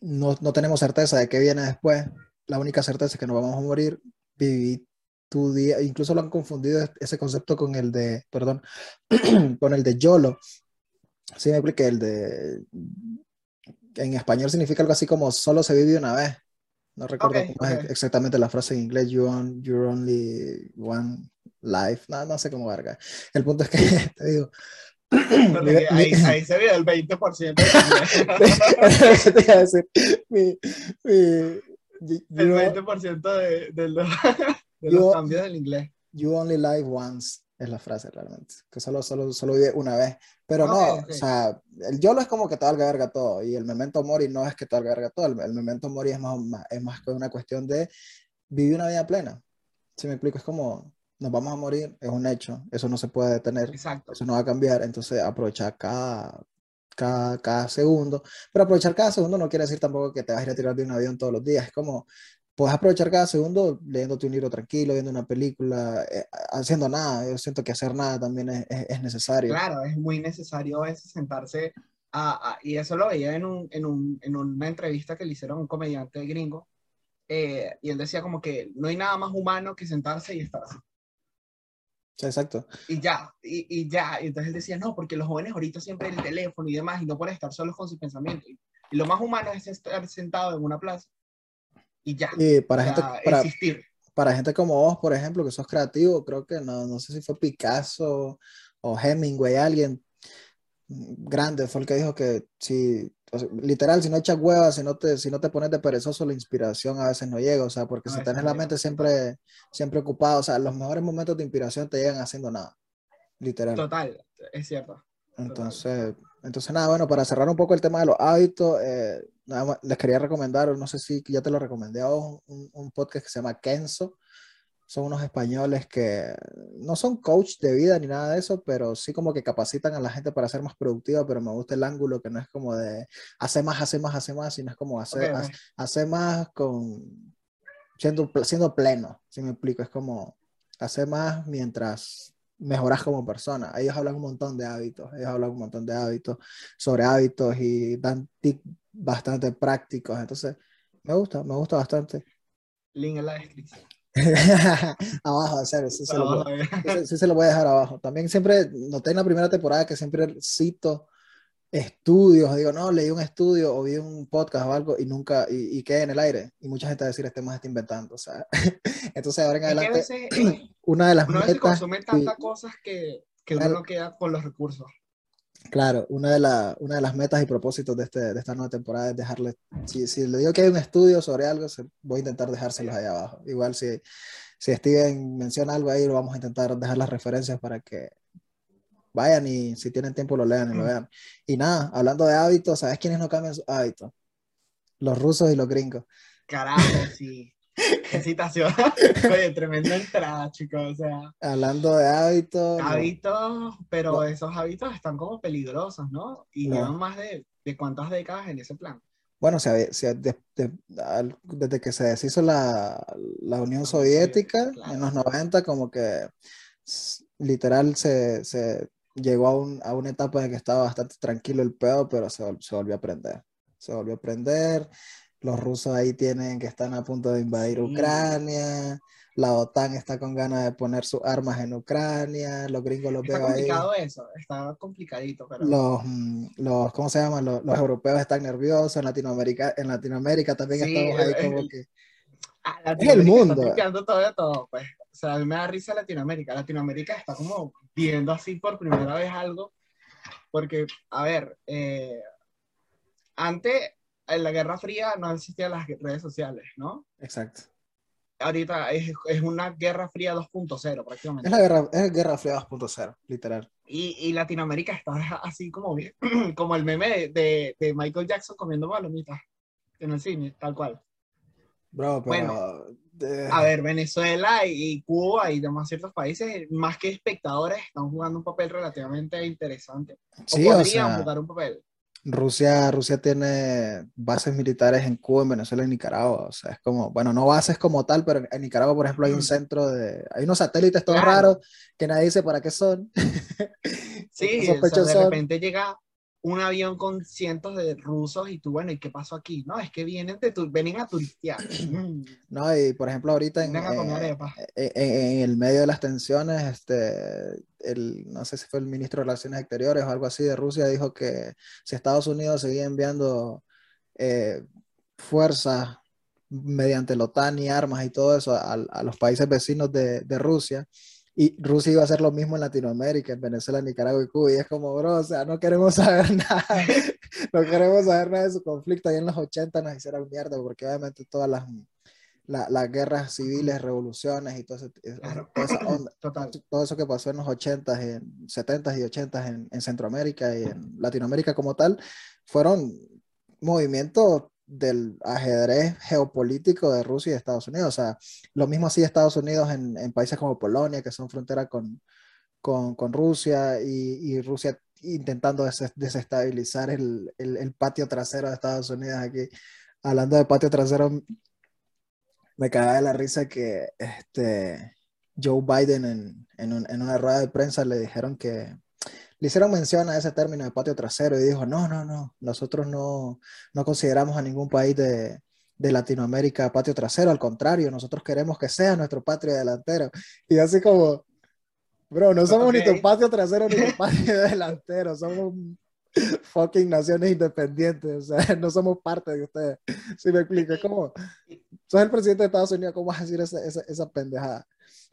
no, no tenemos certeza de qué viene después, la única certeza es que nos vamos a morir, viví tu día, incluso lo han confundido ese concepto con el de, perdón, con el de YOLO, sí me expliqué, el de en español significa algo así como solo se vive una vez. No recuerdo Ok, cómo es ok. exactamente la frase en inglés, you on, you're only one life. No, no sé cómo verga. El punto es que te digo. Mi- ahí, mi- ahí se ve el 20%. te iba a decir, mi- el you, 20% de, de los, de Yo- los cambios del inglés. you only live once es la frase realmente, que solo, solo, solo vive una vez. Pero no, Ok, ok. o sea, el YOLO es como que te valga verga todo, y el memento mori no es que te valga verga todo, el, el memento mori es más, más- es más que una cuestión de vivir una vida plena. Si me explico, es como nos vamos a morir, es un hecho, eso no se puede detener, Exacto. eso no va a cambiar, entonces aprovechar cada, cada, cada segundo, pero aprovechar cada segundo no quiere decir tampoco que te vas a ir a tirar de un avión todos los días, es como puedes aprovechar cada segundo leyéndote un libro tranquilo, viendo una película, eh, haciendo nada, yo siento que hacer nada también es, es- es necesario. Claro, es muy necesario veces sentarse a, a- y eso lo veía en, un, en, un, en una entrevista que le hicieron a un comediante gringo, eh, y él decía como que no hay nada más humano que sentarse y estar así. Sí, exacto. Y ya, y, y ya, y entonces él decía, no, porque los jóvenes ahorita siempre el teléfono y demás, y no pueden estar solos con sus pensamientos. Y, y lo más humano es estar sentado en una plaza y ya, Y para gente, para, existir. para gente como vos, por ejemplo, que sos creativo, creo que no, no sé si fue Picasso o Hemingway, alguien grande fue el que dijo que si, o sea, literal, si no echas huevas, si no te, si no te pones de perezoso, la inspiración a veces no llega, o sea, porque A si no la mente total. siempre, siempre ocupada, o sea, los mejores momentos de inspiración te llegan haciendo nada, literal. Total, es cierto. Entonces, entonces nada, bueno, para cerrar un poco el tema de los hábitos, eh, nada más les quería recomendar, no sé si ya te lo recomendé a vos, un, un podcast que se llama Kenzo. Son unos españoles que no son coach de vida ni nada de eso, pero sí como que capacitan a la gente para ser más productiva, pero me gusta el ángulo que no es como de hacer más, hacer más, hacer más, sino es como hacer, Ok, ok. hace- hacer más con siendo, siendo pleno, si me explico, es como hacer más mientras mejoras como persona. Ellos hablan un montón de hábitos, ellos hablan un montón de hábitos, sobre hábitos y dan tips bastante prácticos, entonces me gusta, me gusta bastante. Link en la descripción. abajo, en serio, sí se, lo Abajo, voy, eh. sí se- lo voy a dejar abajo. También siempre noté en la primera temporada que siempre cito estudios, digo, no, leí un estudio o vi un podcast o algo y nunca, y, y quedé en el aire. Y mucha gente va a decir, este más está inventando, o sea. Entonces ahora en adelante, veces eh, una de las uno metas, consume y- tantas cosas que, que uno Claro. no queda con los recursos. Claro, una de, la- una de las metas y propósitos de, este, de esta nueva temporada es dejarle, si, si le digo que hay un estudio sobre algo, voy a intentar dejárselos ahí abajo. Igual si, si Steven menciona algo ahí, lo vamos a intentar dejar las referencias para que vayan y si tienen tiempo lo lean y lo vean. Y nada, hablando de hábitos, ¿sabes quiénes no cambian sus hábitos? Los rusos y los gringos. Carajo, sí. Qué citación. Oye, tremenda entrada, chicos. O sea, Hablando de hábitos, hábitos, pero no. esos hábitos están como peligrosos, ¿no? Y No. llevan más de, de cuántas décadas en ese plan. Bueno, se había- se- de- de- desde que se deshizo la, la Unión Soviética Soviética, en los 90, como que literal se, se llegó a, un, a, una etapa en que estaba bastante tranquilo el pedo, pero se, se, volvió a prender. Se volvió a prender. Los rusos ahí tienen que están a punto de invadir. Ucrania. La OTAN está con ganas de poner sus armas en Ucrania. Los gringos los está veo ahí. complicado eso, está complicadito. Pero... Los, los, ¿cómo se llaman? Los, los, europeos están nerviosos. En Latinoamérica, en Latinoamérica también sí, estamos ahí como que. Ah, es el mundo. Está todo de todo, pues. O sea, a mí me da risa Latinoamérica. Latinoamérica está como viendo así por primera vez algo. Porque, a ver, eh, antes, en la Guerra Fría no existían las redes sociales, ¿no? Exacto. Ahorita es, es una Guerra Fría 2.0 prácticamente. Es la Guerra, es Guerra Fría 2.0, literal. Y, y, Latinoamérica está así como, como el meme de, de, de Michael Jackson comiendo palomitas en el cine, tal cual. Bro, pero, bueno, de... a ver, Venezuela y Cuba y demás ciertos países, más que espectadores, están jugando un papel relativamente interesante. Sí, o podrían o sea, jugar un papel. Rusia, Rusia tiene bases militares en Cuba, en Venezuela y en Nicaragua. O sea, es como, bueno, no bases como tal, pero en Nicaragua, por ejemplo, hay un centro de. Hay unos satélites todos Claro. raros que nadie dice para qué son. Sí, o sea, de son. repente llega un avión con cientos de rusos y tú, bueno, ¿y qué pasó aquí? No, es que vienen, de tu, vienen a turistear. No, y por ejemplo, ahorita en, comer eh, arepas. en- en el medio de las tensiones, este, el, no sé si fue el ministro de Relaciones Exteriores o algo así de Rusia, dijo que si Estados Unidos seguía enviando eh, fuerzas mediante la OTAN y armas y todo eso a, a los países vecinos de, de Rusia, y Rusia iba a hacer lo mismo en Latinoamérica, en Venezuela, Nicaragua y Cuba, y es como, bro, o sea, no queremos saber nada, no queremos saber nada de su conflicto. Ahí en los 80 nos hicieron mierda, porque obviamente todas las, la- las guerras civiles, revoluciones y todo, ese- es- Claro. toda esa onda, Total. todo eso que pasó en los 80s, en 70s y 80s en, en Centroamérica y en Latinoamérica como tal, fueron movimientos del ajedrez geopolítico de Rusia y Estados Unidos. O sea, lo mismo hacía Estados Unidos en, en países como Polonia, que son frontera con, con, con Rusia, y, y Rusia intentando des- desestabilizar el, el, el patio trasero de Estados Unidos aquí. Hablando de patio trasero, me cagaba de la risa que este, Joe Biden en, en, un- en una rueda de prensa le dijeron que le hicieron mención a ese término de patio trasero y dijo, no, no, no, nosotros no, no consideramos a ningún país de, de Latinoamérica patio trasero, al contrario, nosotros queremos que sea nuestro patio delantero. Y así como, bro, no somos ni tu patio trasero ni tu patio delantero, somos fucking naciones independientes, o sea, no somos parte de ustedes. Si me explico, es como, sos el presidente de Estados Unidos, ¿cómo vas a decir esa, esa, esa pendejada?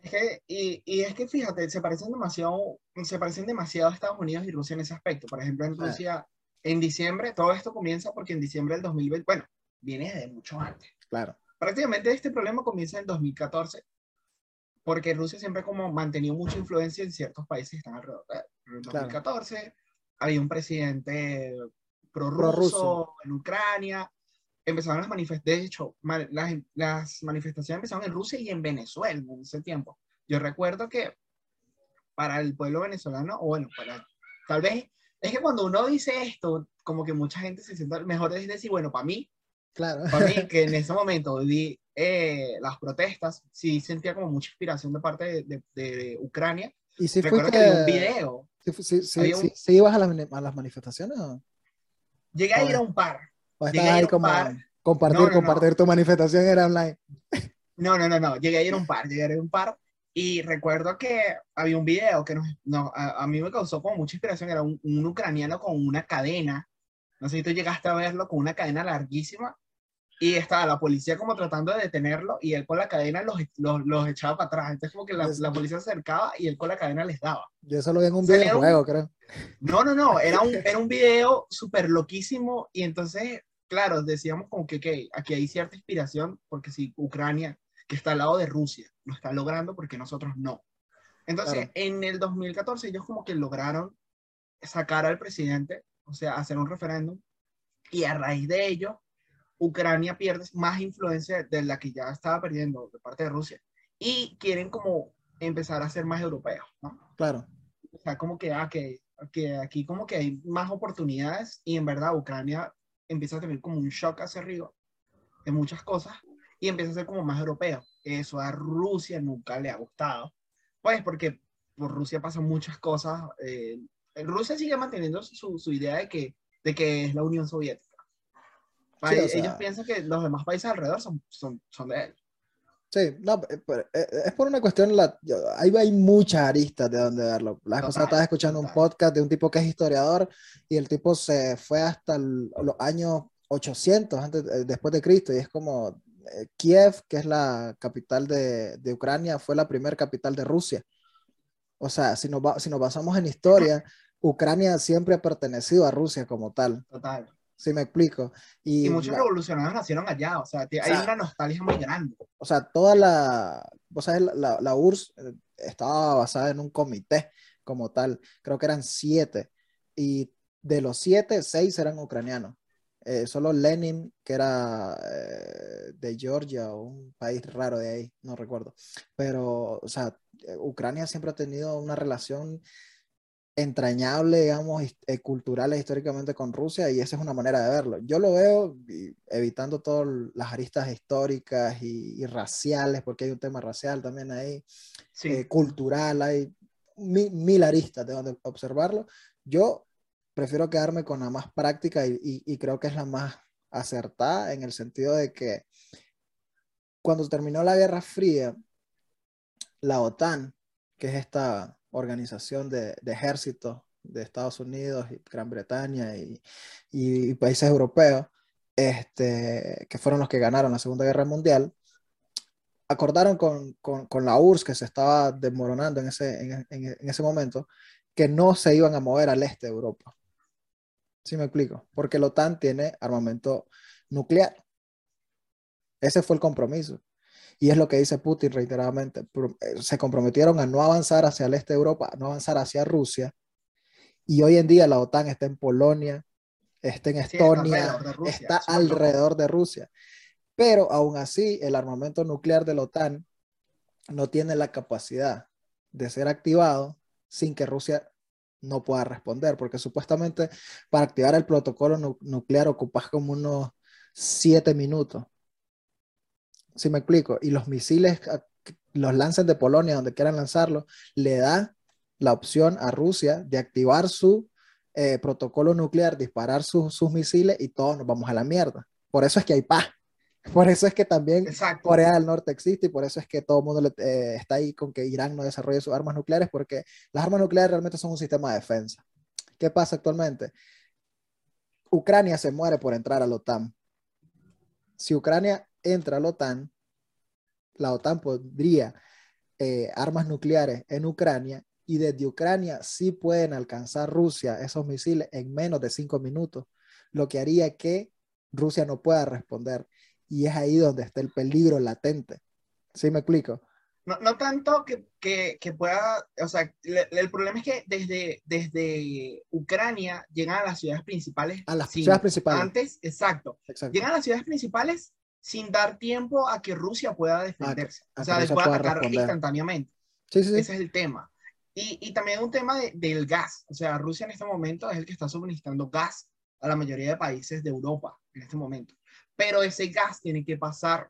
Es que, y, y es que fíjate, se parecen demasiado, se parecen demasiado a Estados Unidos y Rusia en ese aspecto. Por ejemplo, en. Rusia, en diciembre, todo esto comienza porque en diciembre del 2020, bueno, viene de mucho antes. Claro, Prácticamente este problema comienza en 2014, porque Rusia siempre como mantenido mucha influencia en ciertos países que están alrededor. Pero En Claro. 2014 había un presidente prorruso Prorruso. en Ucrania, empezaron las manifestaciones, de hecho, las, las manifestaciones empezaron en Rusia y en Venezuela en ese tiempo. Yo recuerdo que para el pueblo venezolano, o bueno, para, tal vez, es que cuando uno dice esto, como que mucha gente se siente, mejor es decir, bueno, para mí, claro. para mí, que en ese momento vi eh, las protestas, sí sentía como mucha inspiración de parte de, de- de Ucrania. Y si Recuerdo fuiste, que vi un video. si, si, si, había un- si- ibas a las, a las manifestaciones o, Llegué a ir Joder. a un par. O estabas a ir ahí a un como par. compartir, No, no, no. compartir tu manifestación era online? No, no, no, no. Llegué a ir a un par, llegué a ir a un par. Y recuerdo que había un video que nos, no, a, a mí me causó como mucha inspiración. Era un, un ucraniano con una cadena. No sé si tú llegaste a verlo, con una cadena larguísima. Y estaba la policía como tratando de detenerlo y él con la cadena los, los, los echaba para atrás. Entonces como que la, la policía se acercaba y él con la cadena les daba. Yo eso lo vi en un Salieron- videojuego, creo. No, no, no, era un, era un video súper loquísimo y entonces, claro, decíamos como que ok, aquí hay cierta inspiración porque si Ucrania, que está al lado de Rusia, lo está logrando porque nosotros no. Entonces, Claro. en el 2014 ellos como que lograron sacar al presidente, o sea, hacer un referéndum y a raíz de ello, Ucrania pierde más influencia de la que ya estaba perdiendo de parte de Rusia y quieren como empezar a ser más europeos, ¿no? Claro. O sea, como que, ah, que, que aquí como que hay más oportunidades y en verdad Ucrania empieza a tener como un shock hacia arriba de muchas cosas y empieza a ser como más europeo. Eso a Rusia nunca le ha gustado. Pues porque por Rusia pasan muchas cosas. Eh, Rusia sigue manteniendo su, su, idea de que, de que es la Unión Soviética. ellos piensan que los demás países alrededor son, son, son de él. Sí, no, eh, eh, es por una cuestión, la, ahí hay muchas aristas de donde verlo. La cosa estaba escuchando un podcast de un tipo que es historiador y el tipo se fue hasta los años 800 antes, después de Cristo y es como Kiev, que es la capital de, de Ucrania, fue la primera capital de Rusia. O sea, si nos, si nos basamos en historia, Ucrania siempre ha pertenecido a Rusia como tal. Total. Sí, me explico. Y, muchos revolucionarios nacieron allá, o sea, hay una nostalgia muy grande. O sea, toda la, o sea, la, la, URSS eh, estaba basada en un comité como tal, creo que eran siete, y de los siete, seis eran ucranianos. Eh, solo Lenin, que era eh, de Georgia o un país raro de ahí, no recuerdo. Pero, o sea, eh, Ucrania siempre ha tenido una relación entrañable, digamos, eh, cultural e históricamente con Rusia y esa es una manera de verlo. Yo lo veo evitando todas las aristas históricas y, raciales, porque hay un tema racial también ahí, eh, cultural, hay mil, aristas de donde observarlo. Yo prefiero quedarme con la más práctica y, y creo que es la más acertada en el sentido de que cuando terminó la Guerra Fría, la OTAN, que es esta organización de, ejércitos de Estados Unidos y Gran Bretaña y, países europeos, este, que fueron los que ganaron la Segunda Guerra Mundial, acordaron con, la URSS, que se estaba desmoronando en ese, en, ese momento, que no se iban a mover al este de Europa. ¿Sí me explico? Porque la OTAN tiene armamento nuclear. Ese fue el compromiso. Y es lo que dice Putin reiteradamente. Eh, se comprometieron a no avanzar hacia el este de Europa, a no avanzar hacia Rusia. Y hoy en día la OTAN está en Polonia, está en Estonia, está alrededor de Rusia. Pero aún así, el armamento nuclear de la OTAN no tiene la capacidad de ser activado sin que Rusia no pueda responder, porque supuestamente para activar el protocolo nuclear ocupas como unos siete minutos si me explico, y los misiles los lancen de Polonia, donde quieran lanzarlo, le da la opción a Rusia de activar su eh, protocolo nuclear, disparar sus misiles y todos nos vamos a la mierda. Por eso es que hay paz. Por eso es que también Corea del Norte existe y por eso es que todo el mundo eh, está ahí con que Irán no desarrolle sus armas nucleares, porque las armas nucleares realmente son un sistema de defensa. ¿Qué pasa actualmente? Ucrania se muere por entrar a la OTAN. Si Ucrania entra a la OTAN, la OTAN pondría eh, armas nucleares en Ucrania y desde Ucrania sí pueden alcanzar Rusia esos misiles en menos de cinco minutos, lo que haría que Rusia no pueda responder. Y es ahí donde está el peligro latente. ¿Sí me explico? No, no tanto que, que, que, pueda, o sea, el problema es que desde, desde Ucrania llegan a las ciudades principales. A las ciudades principales. Antes, exacto. Llegan a las ciudades principales sin dar tiempo a que Rusia pueda defenderse. o sea, pueda atacar instantáneamente. Sí, sí, Ese es el tema. Y, y también un tema de, del gas. O sea, Rusia en este momento es el que está suministrando gas a la mayoría de países de Europa en este momento. Pero ese gas tiene que pasar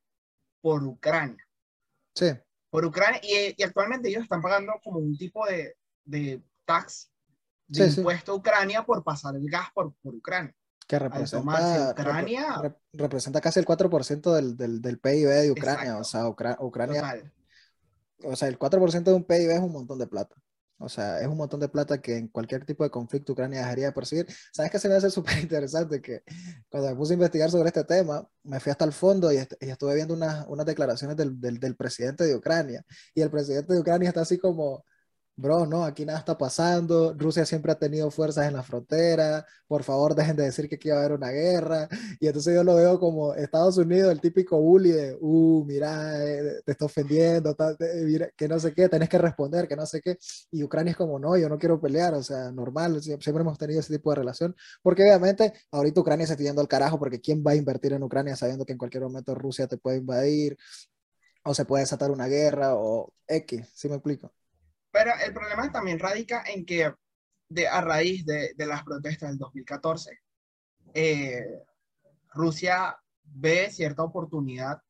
por Ucrania. Sí. Por Ucrania. Y, y actualmente ellos están pagando como un tipo de, de tax, de impuesto a Ucrania por pasar el gas por, por Ucrania que representa, representa casi el 4% del, del, del, PIB de Ucrania. O sea, Ucrania. O sea, el 4% de un PIB es un montón de plata. O sea, es un montón de plata que en cualquier tipo de conflicto Ucrania dejaría de percibir. ¿Sabes qué se me hace súper interesante? Que cuando me puse a investigar sobre este tema, me fui hasta el fondo y, y estuve viendo unas, unas declaraciones del, del, del, presidente de Ucrania. Y el presidente de Ucrania está así como, bro, no, aquí nada está pasando, Rusia siempre ha tenido fuerzas en la frontera, por favor dejen de decir que aquí va a haber una guerra, y entonces yo lo veo como Estados Unidos, el típico bully de, uh, mira, eh, te está ofendiendo, mira, que no sé qué, tenés que responder, que no sé qué, y Ucrania es como, no, yo no quiero pelear, o sea, normal, siempre hemos tenido ese tipo de relación, porque obviamente ahorita Ucrania se está yendo al carajo, porque ¿quién va a invertir en Ucrania sabiendo que en cualquier momento Rusia te puede invadir? o se puede desatar una guerra, o X, ¿sí me explico? Pero el problema también radica en que de, a raíz de, de las protestas del 2014, eh, Rusia ve cierta oportunidad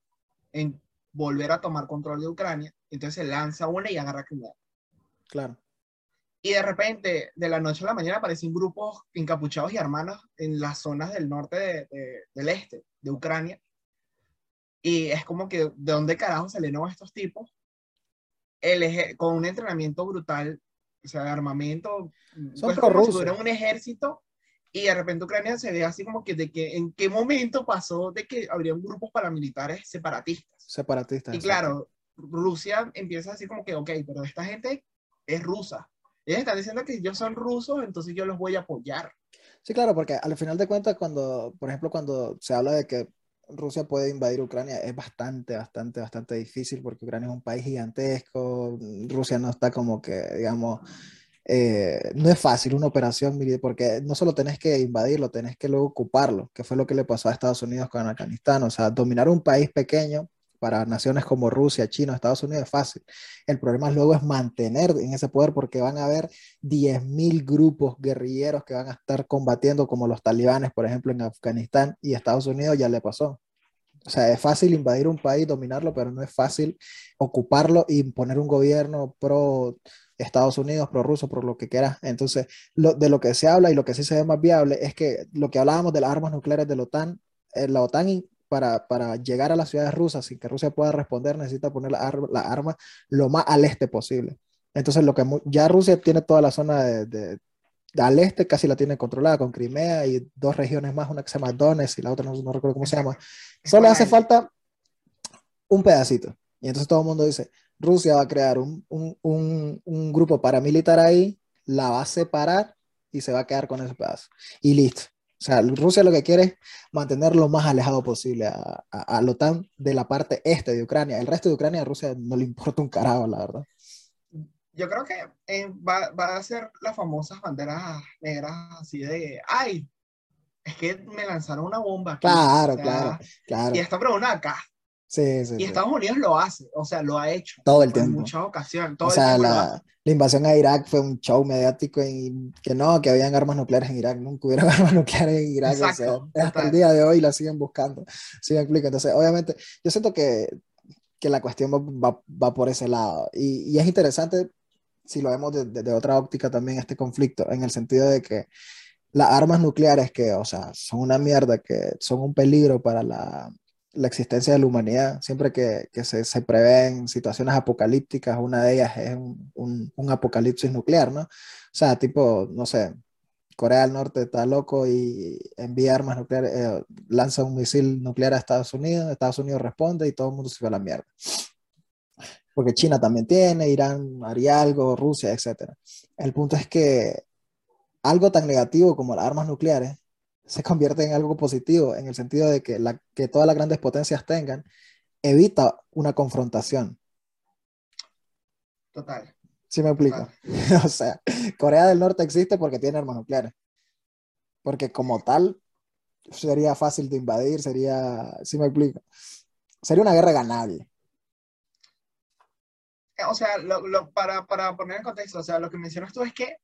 en volver a tomar control de Ucrania, entonces se lanza una y agarra Crimea. Claro. Y de repente, de la noche a la mañana, aparecen grupos encapuchados y armados en las zonas del norte del este, de Ucrania. Y es como que, ¿de dónde carajo salieron estos tipos? El con un entrenamiento brutal, o sea, armamento. Son pues, un ejército y de repente Ucrania se ve así como que de que en qué momento pasó de que habrían grupos paramilitares separatistas. Separatistas. Y claro, Rusia empieza así como que, ok, pero esta gente es rusa. Ellos están diciendo que ellos son rusos, entonces yo los voy a apoyar. Sí, claro, porque al final de cuentas, cuando, por ejemplo, cuando se habla de que Rusia puede invadir Ucrania, es bastante, bastante, bastante difícil porque Ucrania es un país gigantesco, Rusia no está como que, digamos, eh, no es fácil una operación, porque no solo tenés que invadirlo, tenés que luego ocuparlo, que fue lo que le pasó a Estados Unidos con Afganistán. O sea, dominar un país pequeño para naciones como Rusia, China, Estados Unidos es fácil. El problema luego es mantener en ese poder porque van a haber 10.000 grupos guerrilleros que van a estar combatiendo como los talibanes, por ejemplo, en Afganistán y Estados Unidos ya le pasó. O sea, es fácil invadir un país, dominarlo, pero no es fácil ocuparlo y poner un gobierno pro Estados Unidos, prorruso, por lo que quiera. Entonces, lo, de lo que se habla y lo que sí se ve más viable es que lo que hablábamos de las armas nucleares de la OTAN, eh, la OTAN para, para, llegar a las ciudades rusas sin que Rusia pueda responder necesita poner la, la arma lo más al este posible. Entonces, lo que ya Rusia tiene toda la zona de, de, al este, casi la tiene controlada con Crimea y dos regiones más, una que se llama Donetsk y la otra no, no recuerdo cómo se llama. Solo hace falta un pedacito. Y entonces todo el mundo dice, Rusia va a crear un, un, un, un, grupo paramilitar ahí, la va a separar y se va a quedar con ese pedazo. Y listo. O sea, Rusia lo que quiere es mantener lo más alejado posible a, a, a la OTAN de la parte este de Ucrania. El resto de Ucrania a Rusia no le importa un carajo, la verdad. Yo creo que eh, va, va, a ser las famosas banderas negras así de, ay, es que me lanzaron una bomba. Aquí. Claro, claro, claro. Y esta pregunta acá. Sí, sí, y Estados Unidos lo hace, o sea, lo ha hecho. Todo el tiempo. En muchas ocasiones. Todo o sea, la, la, invasión a Irak fue un show mediático y que no, que habían armas nucleares en Irak, nunca hubieron armas nucleares en Irak. Exacto, o sea, hasta el día de hoy la siguen buscando. Sí, me explico. Entonces, obviamente, yo siento que, que la cuestión va, va, va por ese lado. Y, y, es interesante si lo vemos desde de, de otra óptica también este conflicto, en el sentido de que las armas nucleares que, o sea, son una mierda, que son un peligro para la, la existencia de la humanidad. Siempre que, que se, se, prevén situaciones apocalípticas, una de ellas es un, un, apocalipsis nuclear, ¿no? O sea, tipo, no sé, Corea del Norte está loco y envía armas nucleares, eh, lanza un misil nuclear a Estados Unidos, Estados Unidos responde y todo el mundo se va a la mierda. Porque China también tiene, Irán haría algo, Rusia, etc. El punto es que algo tan negativo como las armas nucleares se convierte en algo positivo, en el sentido de que, la, que todas las grandes potencias tengan, evita una confrontación. Total. ¿Sí me explico? o sea, Corea del Norte existe porque tiene armas nucleares. Porque como tal, sería fácil de invadir, sería, ¿sí me explico? Sería una guerra ganable. O sea, lo, lo, para, para poner en contexto, o sea, lo que mencionas tú es que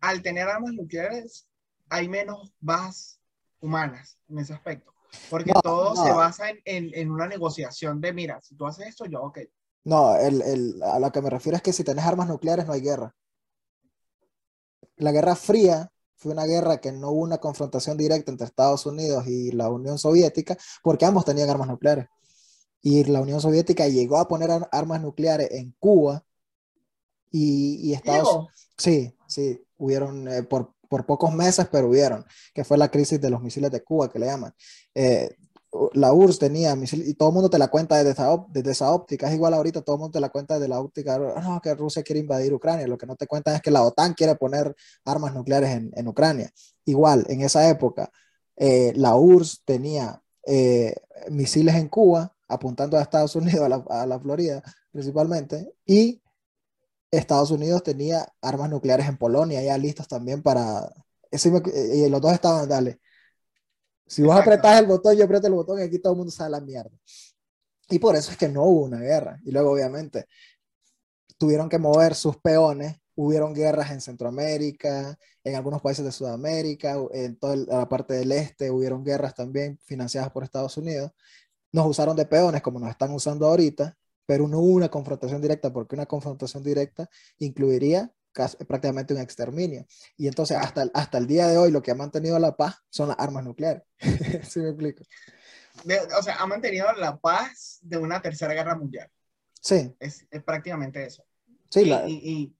al tener armas nucleares hay menos bajas humanas en ese aspecto. Porque no, todo no. se basa en, en, en, una negociación de, mira, si tú haces esto, yo, ok. No, el, el, a lo que me refiero es que si tenés armas nucleares no hay guerra. La Guerra Fría fue una guerra que no hubo una confrontación directa entre Estados Unidos y la Unión Soviética porque ambos tenían armas nucleares. Y la Unión Soviética llegó a poner armas nucleares en Cuba y, y Estados Unidos. Sí, sí, hubieron eh, por por pocos meses, pero hubieron, que fue la crisis de los misiles de Cuba, que le llaman. Eh, la URSS tenía misiles, y todo el mundo te la cuenta desde esa, desde esa óptica, es igual ahorita, todo el mundo te la cuenta desde la óptica, no, que Rusia quiere invadir Ucrania, lo que no te cuentan es que la OTAN quiere poner armas nucleares en, en Ucrania. Igual, en esa época, eh, la URSS tenía eh, misiles en Cuba, apuntando a Estados Unidos, a la, a la Florida principalmente, y Estados Unidos tenía armas nucleares en Polonia ya listas también para... y los dos estaban, dale. Si vos apretás el botón, yo aprieto el botón y aquí todo el mundo sale a la mierda. Y por eso es que no hubo una guerra. Y luego, obviamente, tuvieron que mover sus peones. Hubieron guerras en Centroamérica, en algunos países de Sudamérica, en toda la parte del este, hubieron guerras también financiadas por Estados Unidos. Nos usaron de peones como nos están usando ahorita pero no hubo una confrontación directa, porque una confrontación directa incluiría prácticamente un exterminio. Y entonces hasta, hasta el día de hoy lo que ha mantenido la paz son las armas nucleares. ¿Sí me explico? o sea, ha mantenido la paz de una tercera guerra mundial. Sí. Es, es prácticamente eso. Sí, y, y,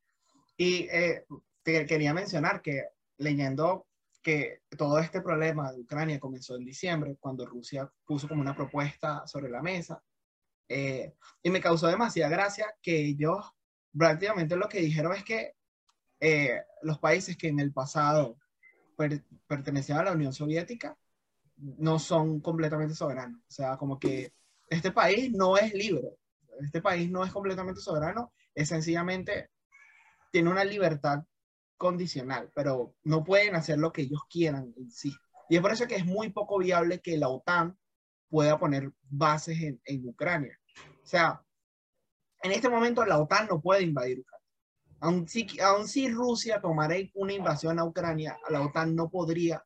y, eh, te quería mencionar que leyendo que todo este problema de Ucrania comenzó en diciembre, cuando Rusia puso como una propuesta sobre la mesa, eh, y me causó demasiada gracia que ellos prácticamente lo que dijeron es que eh, los países que en el pasado pertenecían a la Unión Soviética no son completamente soberanos. O sea, como que este país no es libre, este país no es completamente soberano, es sencillamente, tiene una libertad condicional, pero no pueden hacer lo que ellos quieran en sí. Y es por eso que es muy poco viable que la OTAN pueda poner bases en, en Ucrania. O sea, en este momento la OTAN no puede invadir Ucrania. Aun si, aun si Rusia tomara una invasión a Ucrania, la OTAN no podría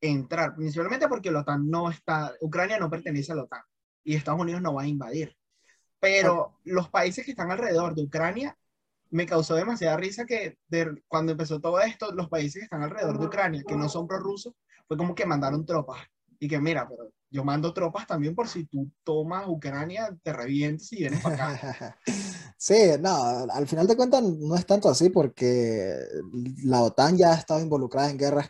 entrar, principalmente porque la OTAN no está, Ucrania no pertenece a la OTAN y Estados Unidos no va a invadir. Pero los países que están alrededor de Ucrania, me causó demasiada risa que cuando empezó todo esto, los países que están alrededor de Ucrania, que no son prorrusos, fue como que mandaron tropas. Y que mira, pero yo mando tropas también por si tú tomas Ucrania, te revientes y vienes para acá. Sí, no, al final de cuentas no es tanto así porque la OTAN ya ha estado involucrada en guerras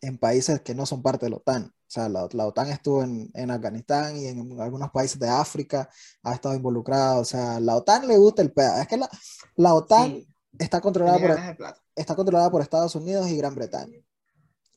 en países que no son parte de la OTAN. O sea, la, la OTAN estuvo en, en, Afganistán y en algunos países de África, ha estado involucrada. O sea, la OTAN le gusta el pedo. Es que la, la OTAN está, controlada por, está controlada por Estados Unidos y Gran Bretaña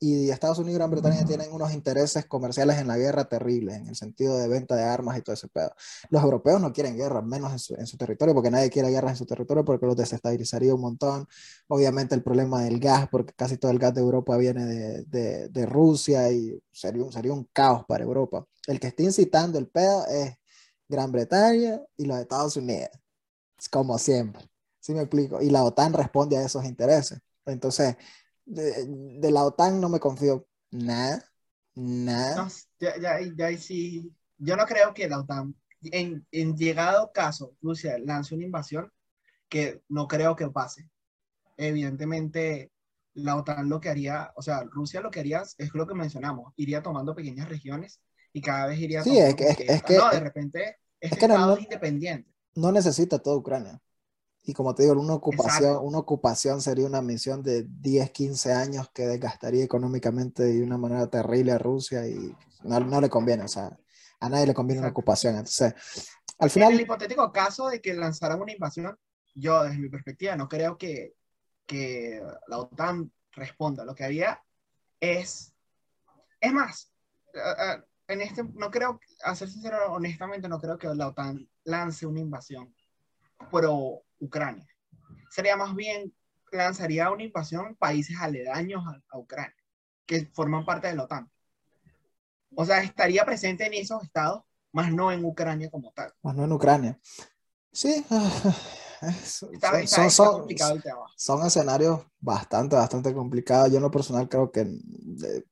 y Estados Unidos y Gran Bretaña tienen unos intereses comerciales en la guerra terribles, en el sentido de venta de armas y todo ese pedo. Los europeos no quieren guerra, menos en su, en su, territorio, porque nadie quiere guerra en su territorio, porque los desestabilizaría un montón. Obviamente el problema del gas, porque casi todo el gas de Europa viene de, de, de Rusia y sería, sería un caos para Europa. El que está incitando el pedo es Gran Bretaña y los Estados Unidos, como siempre. ¿Sí me explico? Y la OTAN responde a esos intereses. Entonces, de, la OTAN no me confío nada, nada. ya, ya, ya, sí, yo no creo que la OTAN, en, en llegado caso, Rusia lance una invasión, que no creo que pase. Evidentemente, la OTAN lo que haría, o sea, Rusia lo que haría es lo que mencionamos, iría tomando pequeñas regiones y cada vez iría sí, es que, es, que, no, de repente es, que no, independiente. No necesita toda Ucrania. Y como te digo, una ocupación, una ocupación sería una misión de 10, 15 años que desgastaría económicamente de una manera terrible a Rusia y no, no le conviene, o sea, a nadie le conviene una ocupación. Entonces, al final... En el hipotético caso de que lanzaran una invasión, yo desde mi perspectiva no creo que, que la OTAN responda. Lo que haría es... Es más, en este, no creo, a ser sincero, honestamente, no creo que la OTAN lance una invasión pro Ucrania. Sería más bien, lanzaría una invasión países aledaños a, Ucrania, que forman parte de la OTAN. O sea, estaría presente en esos estados, más no en Ucrania como tal. Más no en Ucrania. Sí, son, son, escenarios bastante, bastante complicados. Yo en lo personal creo que eh,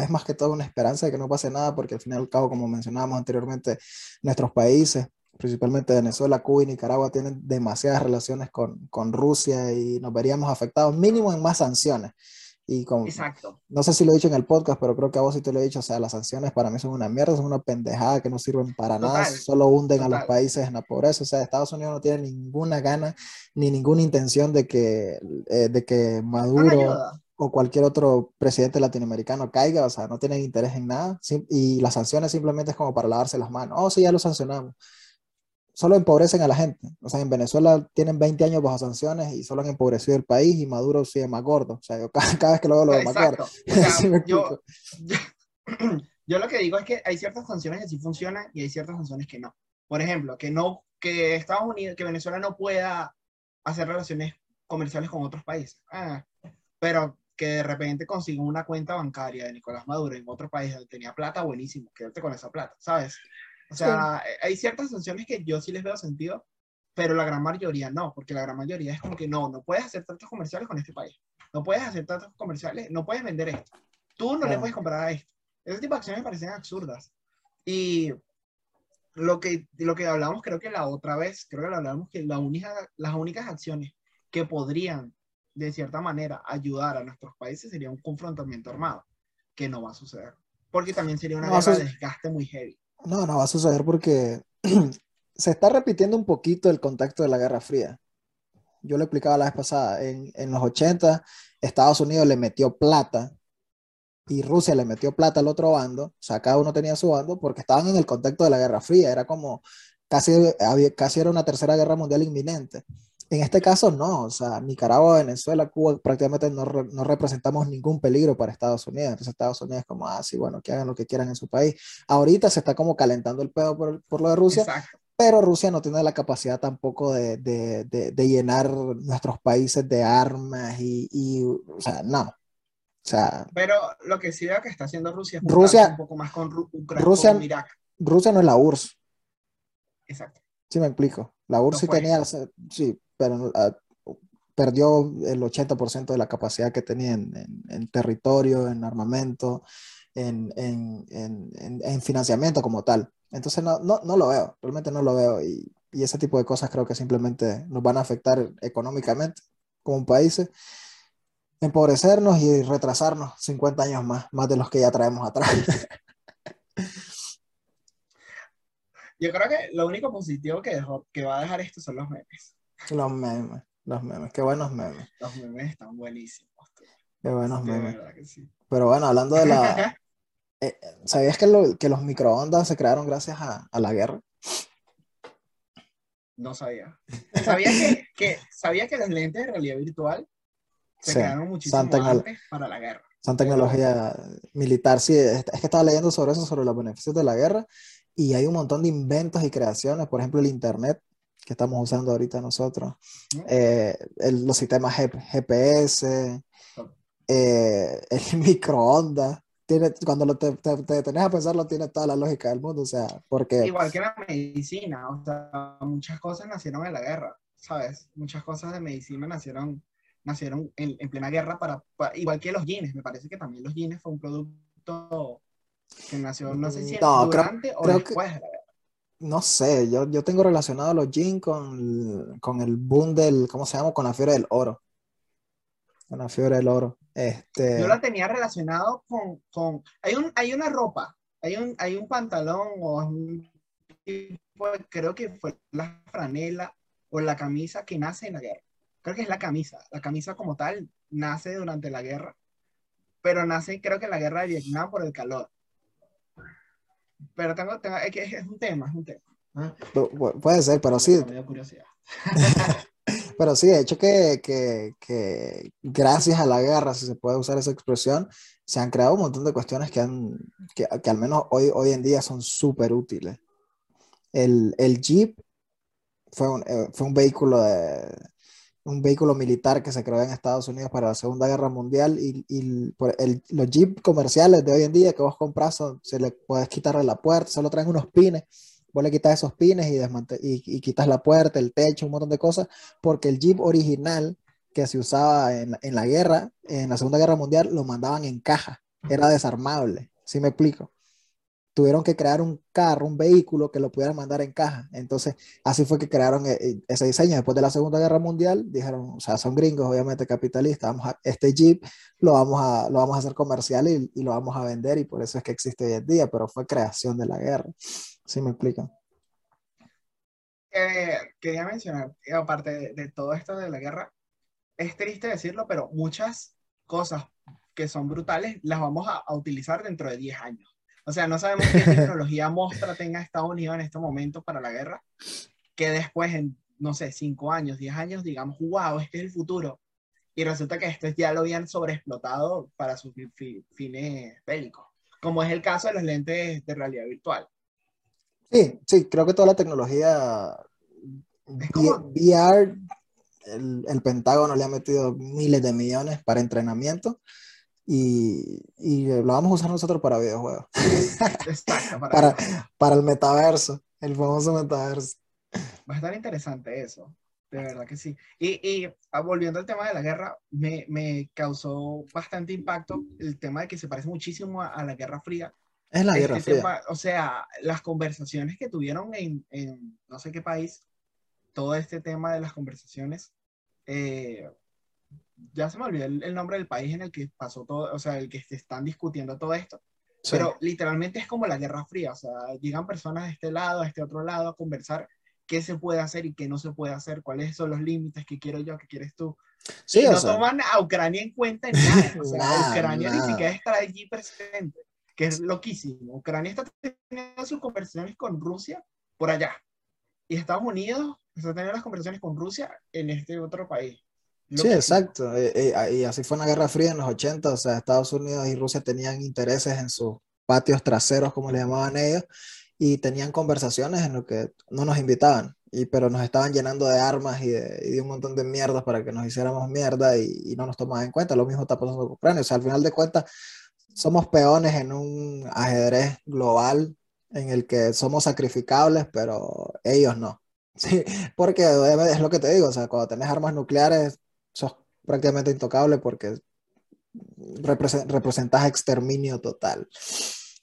es, más que todo una esperanza de que no pase nada, porque al fin y al cabo, como mencionábamos anteriormente, nuestros países principalmente Venezuela, Cuba y Nicaragua tienen demasiadas relaciones con, con Rusia y nos veríamos afectados mínimo en más sanciones. Y con, Exacto. No sé si lo he dicho en el podcast, pero creo que a vos sí te lo he dicho. O sea, las sanciones para mí son una mierda, son una pendejada que no sirven para nada, solo hunden a los países en la pobreza. O sea, Estados Unidos no tiene ninguna gana ni ninguna intención de que, eh, de que Maduro o cualquier otro presidente latinoamericano caiga. O sea, no tienen interés en nada. y las sanciones simplemente es como para lavarse las manos. Oh, sí, ya lo sancionamos solo empobrecen a la gente. O sea, en Venezuela tienen 20 años bajo sanciones y solo han empobrecido el país y Maduro sigue más gordo. O sea, yo cada, vez que lo veo lo veo más gordo. yo, yo, lo que digo es que hay ciertas sanciones que sí funcionan y hay ciertas sanciones que no. Por ejemplo, que no, que Estados Unidos, que Venezuela no pueda hacer relaciones comerciales con otros países. Ah, pero que de repente consiga una cuenta bancaria de Nicolás Maduro en otro país donde tenía plata, buenísimo, quédate con esa plata, ¿sabes? O sea, eh, hay ciertas sanciones que yo sí les veo sentido, pero la gran mayoría no, porque la gran mayoría es como que no, no puedes hacer tratos comerciales con este país. No puedes hacer tratos comerciales, no puedes vender esto. Tú no le puedes comprar a esto. Ese tipo de acciones me parecen absurdas. Y lo que, lo que hablamos, creo que la otra vez, creo que lo hablamos, que la única, las únicas acciones que podrían, de cierta manera, ayudar a nuestros países sería un confrontamiento armado, que no va a suceder. Porque también sería una guerra de desgaste muy heavy. No, no va a suceder porque se está repitiendo un poquito el contacto de la Guerra Fría. Yo lo explicaba la vez pasada, en, en los 80 Estados Unidos le metió plata y Rusia le metió plata al otro bando, o sea, cada uno tenía su bando porque estaban en el contexto de la Guerra Fría, era como casi, casi era una tercera guerra mundial inminente. En este caso no, o sea, Nicaragua, Venezuela, Cuba prácticamente no, no, representamos ningún peligro para Estados Unidos. Entonces Estados Unidos es como, ah, sí, bueno, que hagan lo que quieran en su país. Ahorita se está como calentando el pedo por, por lo de Rusia, pero Rusia no tiene la capacidad tampoco de, de, de, llenar nuestros países de armas y, y, o sea, no, pero lo que sí veo que está haciendo Rusia es Rusia, un poco más con Ucrania, Rusia, Irak. Rusia no es la URSS. Exacto. Sí, me explico. La URSS sí tenía, sí, pero ah, perdió el 80% de la capacidad que tenía en, territorio, en armamento, en, en, financiamiento como tal. Entonces no, no, no, lo veo, realmente no lo veo. Y, y, ese tipo de cosas creo que simplemente nos van a afectar económicamente como países empobrecernos y retrasarnos 50 años más, más de los que ya traemos atrás. Yo creo que lo único positivo que, dejó, que va a dejar esto son los memes. Los memes, los memes, qué buenos memes. Los memes están buenísimos. Qué buenos memes. Pero bueno, hablando de la... Eh, ¿Sabías que, lo, que, los microondas se crearon gracias a, a la guerra? No sabía. Sabía que, que, sabía que los lentes de realidad virtual se crearon muchísimo antes para la guerra. Son tecnología militar, sí. Es que estaba leyendo sobre eso, sobre los beneficios de la guerra, y hay un montón de inventos y creaciones, por ejemplo, el Internet que estamos usando ahorita nosotros, eh, los sistemas GPS, eh, el microondas. Tiene, cuando lo te, te, tenés a pensarlo, tiene toda la lógica del mundo, o sea, porque... Igual que la medicina, o sea, muchas cosas nacieron en la guerra, ¿sabes? Muchas cosas de medicina nacieron nacieron en, en plena guerra para, igual que los jeans, me parece que también los jeans fue un producto que nació, no sé si durante o después de la guerra. No sé, yo, yo tengo relacionado los jeans con, con el boom del, ¿cómo se llama? Con la fiebre del oro. Con la fiebre del oro. Este... Yo la tenía relacionado con, con hay, un, hay una ropa, hay un, hay un pantalón o un creo que fue la franela o la camisa que nace en la guerra creo que es la camisa. La camisa como tal nace durante la guerra, pero nace creo que en la guerra de Vietnam por el calor. Pero tengo, tengo es, que es un tema, es un tema. Ah, puede ser, pero sí. pero sí, de hecho que, que, que, gracias a la guerra, si se puede usar esa expresión, se han creado un montón de cuestiones que, han, que, que al menos hoy, hoy en día son súper útiles. El, el Jeep fue un, eh, fue un vehículo de, un vehículo militar que se creó en Estados Unidos para la Segunda Guerra Mundial y, y el, los Jeep comerciales de hoy en día que vos compras, se le puedes quitarle la puerta, solo traen unos pines, vos le quitas esos pines y, y, y, quitas la puerta, el techo, un montón de cosas, porque el Jeep original que se usaba en, en la guerra, en la Segunda Guerra Mundial, lo mandaban en caja, era desarmable, ¿sí me explico? Tuvieron que crear un carro, un vehículo que lo pudieran mandar en caja. Entonces, así fue que crearon eh, eh, ese diseño. Después de la Segunda Guerra Mundial, dijeron, o sea, son gringos, obviamente capitalistas, vamos a, este Jeep lo vamos a, lo vamos a hacer comercial y, lo vamos a vender y por eso es que existe hoy en día, pero fue creación de la guerra. ¿Sí me explican? Eh, quería mencionar, aparte de, todo esto de la guerra, es triste decirlo, pero muchas cosas que son brutales las vamos a, a utilizar dentro de 10 años. O sea, no sabemos qué tecnología mostra tenga Estados Unidos en este momento para la guerra, que después en, no sé, cinco años, diez años, digamos, wow, este es el futuro. Y resulta que esto ya lo habían sobreexplotado para sus fines bélicos, como es el caso de los lentes de realidad virtual. Sí, sí, creo que toda la tecnología VR, el, el Pentágono le ha metido miles de millones para entrenamiento y, y, lo vamos a usar nosotros para videojuegos. para, para, el metaverso, el famoso metaverso. Va a estar interesante eso, de verdad que sí. Y, y ah, volviendo al tema de la guerra, me, me, causó bastante impacto el tema de que se parece muchísimo a, la Guerra Fría. Es la Guerra este Fría. o sea, las conversaciones que tuvieron en, en no sé qué país, todo este tema de las conversaciones eh, ya se me olvidó el, nombre del país en el que pasó todo, o sea, el que se están discutiendo todo esto. Pero literalmente es como la Guerra Fría, o sea, llegan personas de este lado, de este otro lado a conversar qué se puede hacer y qué no se puede hacer, cuáles son los límites, qué quiero yo, qué quieres tú. Sí, y no toman a Ucrania en cuenta en nada. O sea, Ucrania ni siquiera está allí presente, que es loquísimo. Ucrania está teniendo sus conversaciones con Rusia por allá. Y Estados Unidos está teniendo las conversaciones con Rusia en este otro país. Sí, exacto. Eh, eh, y, así fue una guerra fría en los 80, o sea, Estados Unidos y Rusia tenían intereses en sus patios traseros, como le llamaban ellos, y tenían conversaciones en lo que no nos invitaban, y, pero nos estaban llenando de armas y de, un montón de mierdas para que nos hiciéramos mierda y, no nos tomaban en cuenta. Lo mismo está pasando con Ucrania. O sea, al final de cuentas, somos peones en un ajedrez global en el que somos sacrificables, pero ellos no. Sí, porque es lo que te digo, o sea, cuando tenés armas nucleares, sos prácticamente intocable porque representas exterminio total.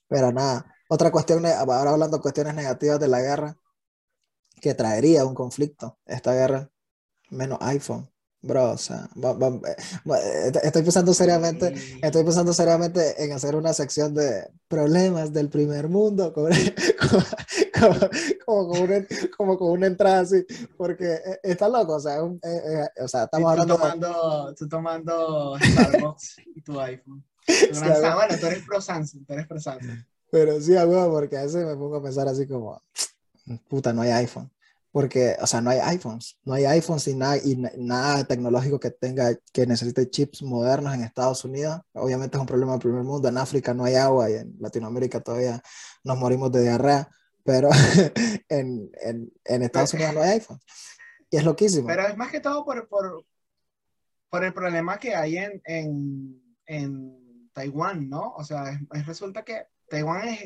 Pero nada, otra cuestión, ahora hablando de cuestiones negativas de la guerra, que traería un conflicto, esta guerra, menos iPhone. Bro, o sea, eh, estoy pensando seriamente, estoy pensando seriamente en hacer una sección de problemas del primer mundo, como, como, como, con, una, entrada así, porque eh, está loco, o sea, eh, o sea estamos hablando... Tomando, Tú tomando Starbucks y tu iPhone. bueno, tú eres pro Samsung, tú eres pro Samsung. Pero sí, huevo, porque a veces me pongo a pensar así como, puta, no hay iPhone porque, o sea, no hay iPhones, no hay iPhones y nada, y nada tecnológico que tenga, que necesite chips modernos en Estados Unidos. Obviamente es un problema del primer mundo. En África no hay agua y en Latinoamérica todavía nos morimos de diarrea, pero en, en, en, Estados Unidos no hay iPhones. Y es loquísimo. Pero es más que todo por, por, por el problema que hay en, en, en Taiwán, ¿no? O sea, resulta que Taiwán es,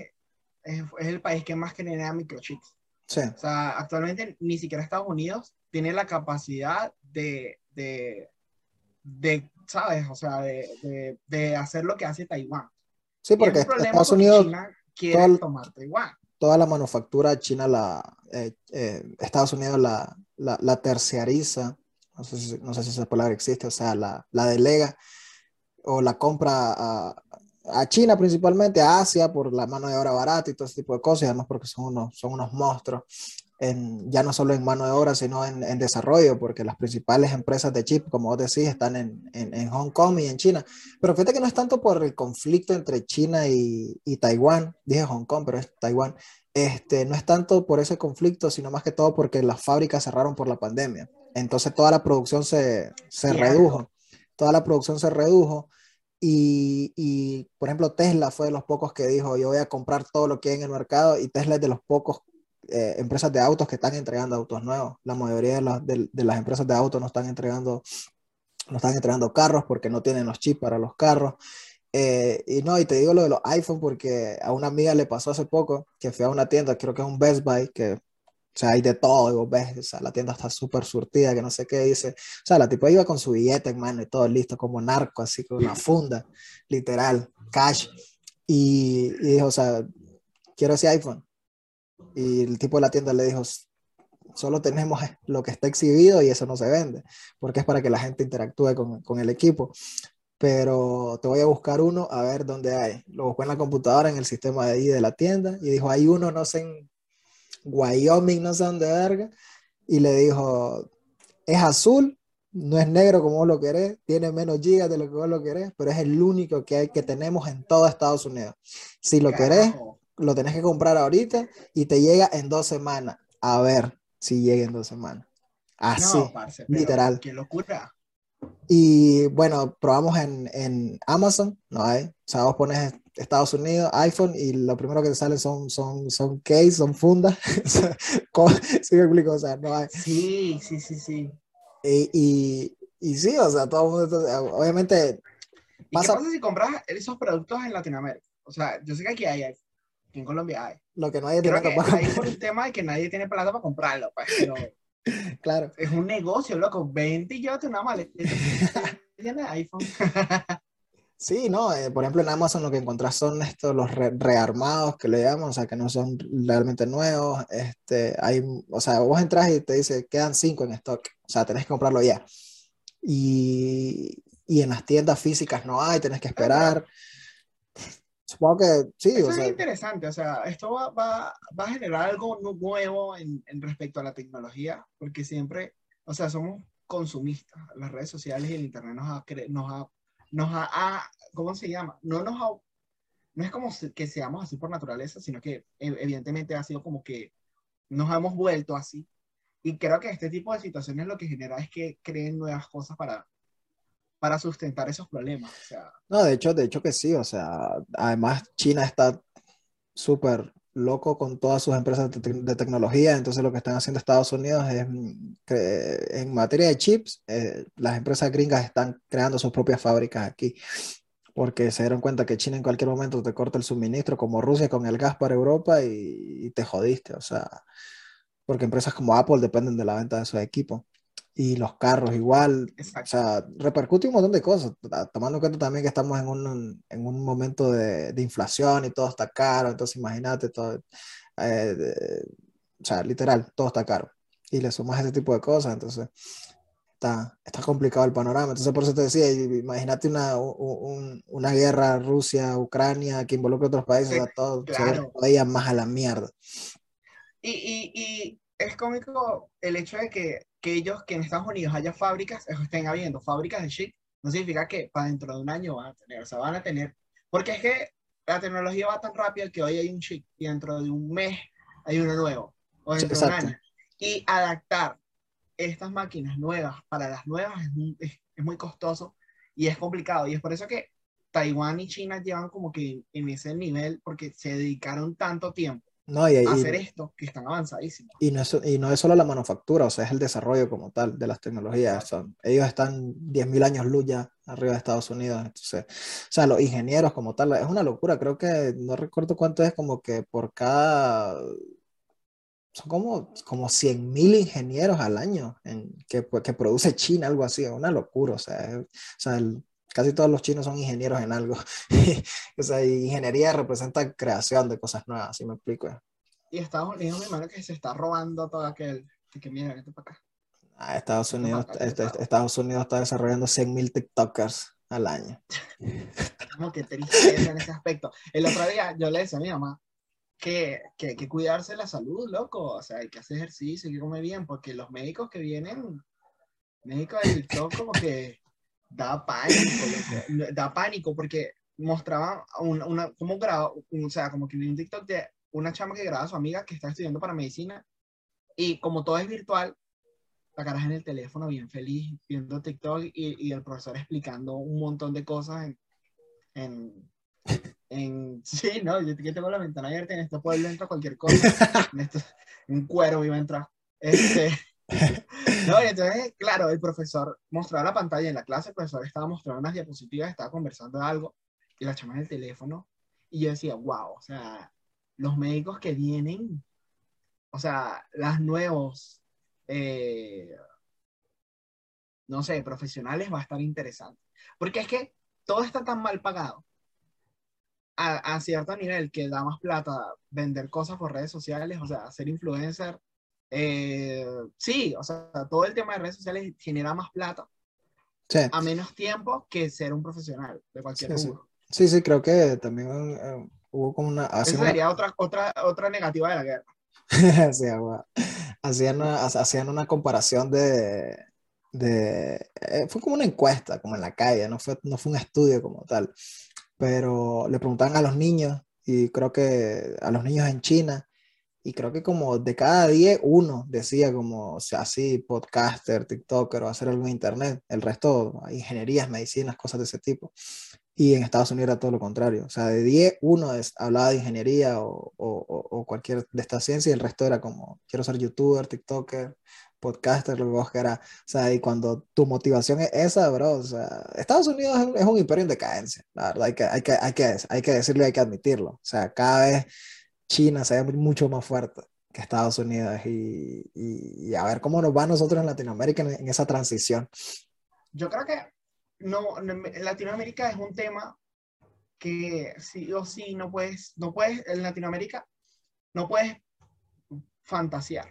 es, es el país que más genera microchips. O sea, actualmente ni siquiera Estados Unidos tiene la capacidad de, de, de ¿sabes? O sea, de, de, hacer lo que hace Taiwán. Sí, porque Estados Unidos China quiere tomar Taiwán. Toda la manufactura china, la, eh, eh, Estados Unidos la, la, la terciariza, no sé, si, no sé si esa palabra existe, o sea, la, la delega o la compra a, a China principalmente, a Asia por la mano de obra barata y todo ese tipo de cosas, además porque son unos, son unos monstruos, en, ya no solo en mano de obra, sino en, en, desarrollo, porque las principales empresas de chip, como vos decís, están en, en, Hong Kong y en China. Pero fíjate que no es tanto por el conflicto entre China y, y Taiwán, dije Hong Kong, pero es Taiwán, este, no es tanto por ese conflicto, sino más que todo porque las fábricas cerraron por la pandemia. Entonces toda la producción se, se redujo, toda la producción se redujo y, y, por ejemplo, Tesla fue de los pocos que dijo, yo voy a comprar todo lo que hay en el mercado y Tesla es de los pocos eh, empresas de autos que están entregando autos nuevos. La mayoría de, de, las empresas de autos no están entregando no están entregando carros porque no tienen los chips para los carros. Eh, y no, y te digo lo de los iPhone porque a una amiga le pasó hace poco que fue a una tienda, creo que es un Best Buy, que o sea, hay de todo, y vos ves, o sea, la tienda está súper surtida, que no sé qué dice. O sea, la tipo iba con su billete en mano y todo listo, como narco, así con una funda, literal, cash. Y, y dijo, o sea, quiero ese iPhone. Y el tipo de la tienda le dijo, solo tenemos lo que está exhibido y eso no se vende, porque es para que la gente interactúe con, con el equipo. Pero te voy a buscar uno a ver dónde hay. Lo buscó en la computadora, en el sistema de ahí de la tienda, y dijo, hay uno, no sé en Wyoming, no sé dónde verga, y le dijo, es azul, no es negro como vos lo querés, tiene menos gigas de lo que vos lo querés, pero es el único que, hay, que tenemos en todo Estados Unidos. Si lo querés, lo tenés que comprar ahorita y te llega en dos semanas. A ver si llega en dos semanas. Así, literal. Qué locura. Y bueno, probamos en, en, Amazon, no hay. O sea, vos pones Estados Unidos, iPhone, y lo primero que te sale son, son, son case, son fundas. ¿Sí me explico? O sea, no hay. Sí, sí, sí, sí. Y, y, y sí, o sea, todo el mundo, obviamente. Pasa... ¿Y qué pasa si compras esos productos en Latinoamérica? O sea, yo sé que aquí hay, aquí en Colombia hay. Lo que no hay Creo que hay por un tema de que nadie tiene plata para comprarlo, pues, pero claro. Es un negocio, loco. 20 y llévate una maleta. Tiene iPhone. Sí, no, eh, por ejemplo en Amazon lo que encontrás son estos, los rearmados que le llaman, o sea, que no son realmente nuevos, este, hay, o sea, vos entras y te dice, quedan cinco en stock, o sea, tenés que comprarlo ya. y, y en las tiendas físicas no hay, tienes que esperar. Supongo que sí. Eso es interesante, o sea, esto va, va, va a generar algo nuevo en, en, respecto a la tecnología, porque siempre, o sea, somos consumistas. Las redes sociales y el Internet nos ha, nos ha, nos ha, ¿cómo se llama? No nos ha, no es como que seamos así por naturaleza, sino que e, evidentemente ha sido como que nos hemos vuelto así. Y creo que este tipo de situaciones lo que genera es que creen nuevas cosas para, para sustentar esos problemas. No, de hecho, de hecho que sí, o sea, además China está súper loco con todas sus empresas de, tecnología, entonces lo que están haciendo Estados Unidos es que en materia de chips, eh, las empresas gringas están creando sus propias fábricas aquí, porque se dieron cuenta que China en cualquier momento te corta el suministro, como Rusia con el gas para Europa y, y te jodiste, o sea, porque empresas como Apple dependen de la venta de sus equipos y los carros igual. O sea, repercute un montón de cosas, tomando en cuenta también que estamos en un, en un momento de, de, inflación y todo está caro, entonces imagínate todo, eh, o sea, literal, todo está caro. Y le sumas ese tipo de cosas, entonces está, está complicado el panorama. Entonces por eso te decía, imagínate una, un, una guerra Rusia-Ucrania que involucre a otros países, todo claro. se más a la mierda. Y, y, y es cómico el hecho de que que ellos, que en Estados Unidos haya fábricas, estén habiendo fábricas de chip, no significa que para dentro de un año van a tener, o sea, van a tener, porque es que la tecnología va tan rápido que hoy hay un chip y dentro de un mes hay uno nuevo, o dentro de un año. Y adaptar estas máquinas nuevas para las nuevas es muy, es, es muy costoso y es complicado. Y es por eso que Taiwán y China llevan como que en ese nivel, porque se dedicaron tanto tiempo no, y, hacer esto, que están avanzadísimos. Y no, es, y no es solo la manufactura, o sea, es el desarrollo como tal de las tecnologías. Ellos están 10.000 años luz ya arriba de Estados Unidos. Entonces, o sea, los ingenieros como tal, es una locura. Creo que no recuerdo cuánto es, como que por cada. Son como, como 100.000 ingenieros al año en, que, que produce China, algo así. Es una locura. O sea, o sea el, casi todos los chinos son ingenieros en algo. o sea, ingeniería representa creación de cosas nuevas, si me explico. Y Estados Unidos, mi hermano, que se está robando todo aquel. Que mira, vete para acá. Ah, Estados Unidos, este, Estados Unidos está desarrollando 100.000 TikTokers al año. Como que tristeza en ese aspecto. El otro día yo le decía a mi mamá que, que, que cuidarse la salud, loco. O sea, hay que hacer ejercicio, hay que comer bien, porque los médicos que vienen, médicos de TikTok, como que da pánico, da pánico porque mostraba una, una como graba, o sea, como que un TikTok de una chama que graba a su amiga que está estudiando para medicina y como todo es virtual, la caraja en el teléfono bien feliz viendo TikTok y, y el profesor explicando un montón de cosas en, en, en sí, no, yo tengo la ventana abierta en este pueblo entra cualquier cosa, en esto, un cuero iba a entrar. Este, entonces, claro, el profesor mostraba la pantalla en la clase, el profesor estaba mostrando unas diapositivas, estaba conversando de algo, y la chama en el teléfono, y yo decía, wow, o sea, los médicos que vienen, o sea, las nuevos, eh, no sé, profesionales va a estar interesante. Porque es que todo está tan mal pagado a, a, cierto nivel que da más plata vender cosas por redes sociales, o sea, ser influencer, eh, sí, o sea, todo el tema de redes sociales genera más plata a menos tiempo que ser un profesional de cualquier sí, Sí. sí, creo que también eh, hubo como una... Esa sería otra, otra, otra negativa de la guerra. sí, hacían, una, hacían una comparación de... de eh, fue como una encuesta, como en la calle, no fue, no fue un estudio como tal, pero le preguntaban a los niños, y creo que a los niños en China, y creo que como de cada 10, uno decía como, o sea, así, podcaster, TikToker o hacer algo en internet. El resto, ingenierías, medicinas, cosas de ese tipo. Y en Estados Unidos era todo lo contrario. O sea, de 10, uno es, hablaba de ingeniería o, o, o, cualquier de esta ciencia y el resto era como, quiero ser youtuber, TikToker, podcaster, lo que vos quieras. O sea, y cuando tu motivación es esa, bro, o sea, Estados Unidos es un, es un imperio en decadencia. La verdad, hay que, hay, que, hay, que, hay que decirlo, hay que admitirlo. O sea, cada vez China se ve mucho más fuerte que Estados Unidos y, y, a ver cómo nos va a nosotros en Latinoamérica en, esa transición. Yo creo que no, Latinoamérica es un tema que sí o sí no puedes, no puedes, en Latinoamérica no puedes fantasear.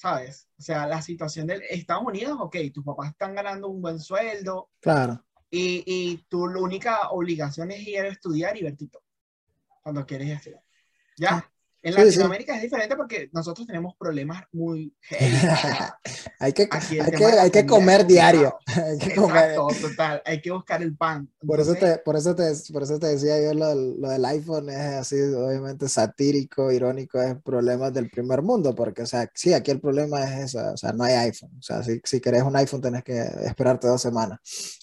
¿sabes? O sea, la situación de Estados Unidos, ok, tus papás están ganando un buen sueldo. Claro. Y, y tu única obligación es ir a estudiar y ver cuando quieres estudiar. ¿Ya? En Latinoamérica es diferente porque nosotros tenemos problemas muy hay que, hay que, hay que comer diario. hay que comer. total. Hay que buscar el pan. por, eso te, por, eso te, por eso te decía yo lo, lo, del iPhone es así, obviamente satírico, irónico, es problemas del primer mundo, porque, o sea, sí, aquí el problema es eso, o sea, no hay iPhone. O sea, si, si querés un iPhone tenés que esperarte dos semanas.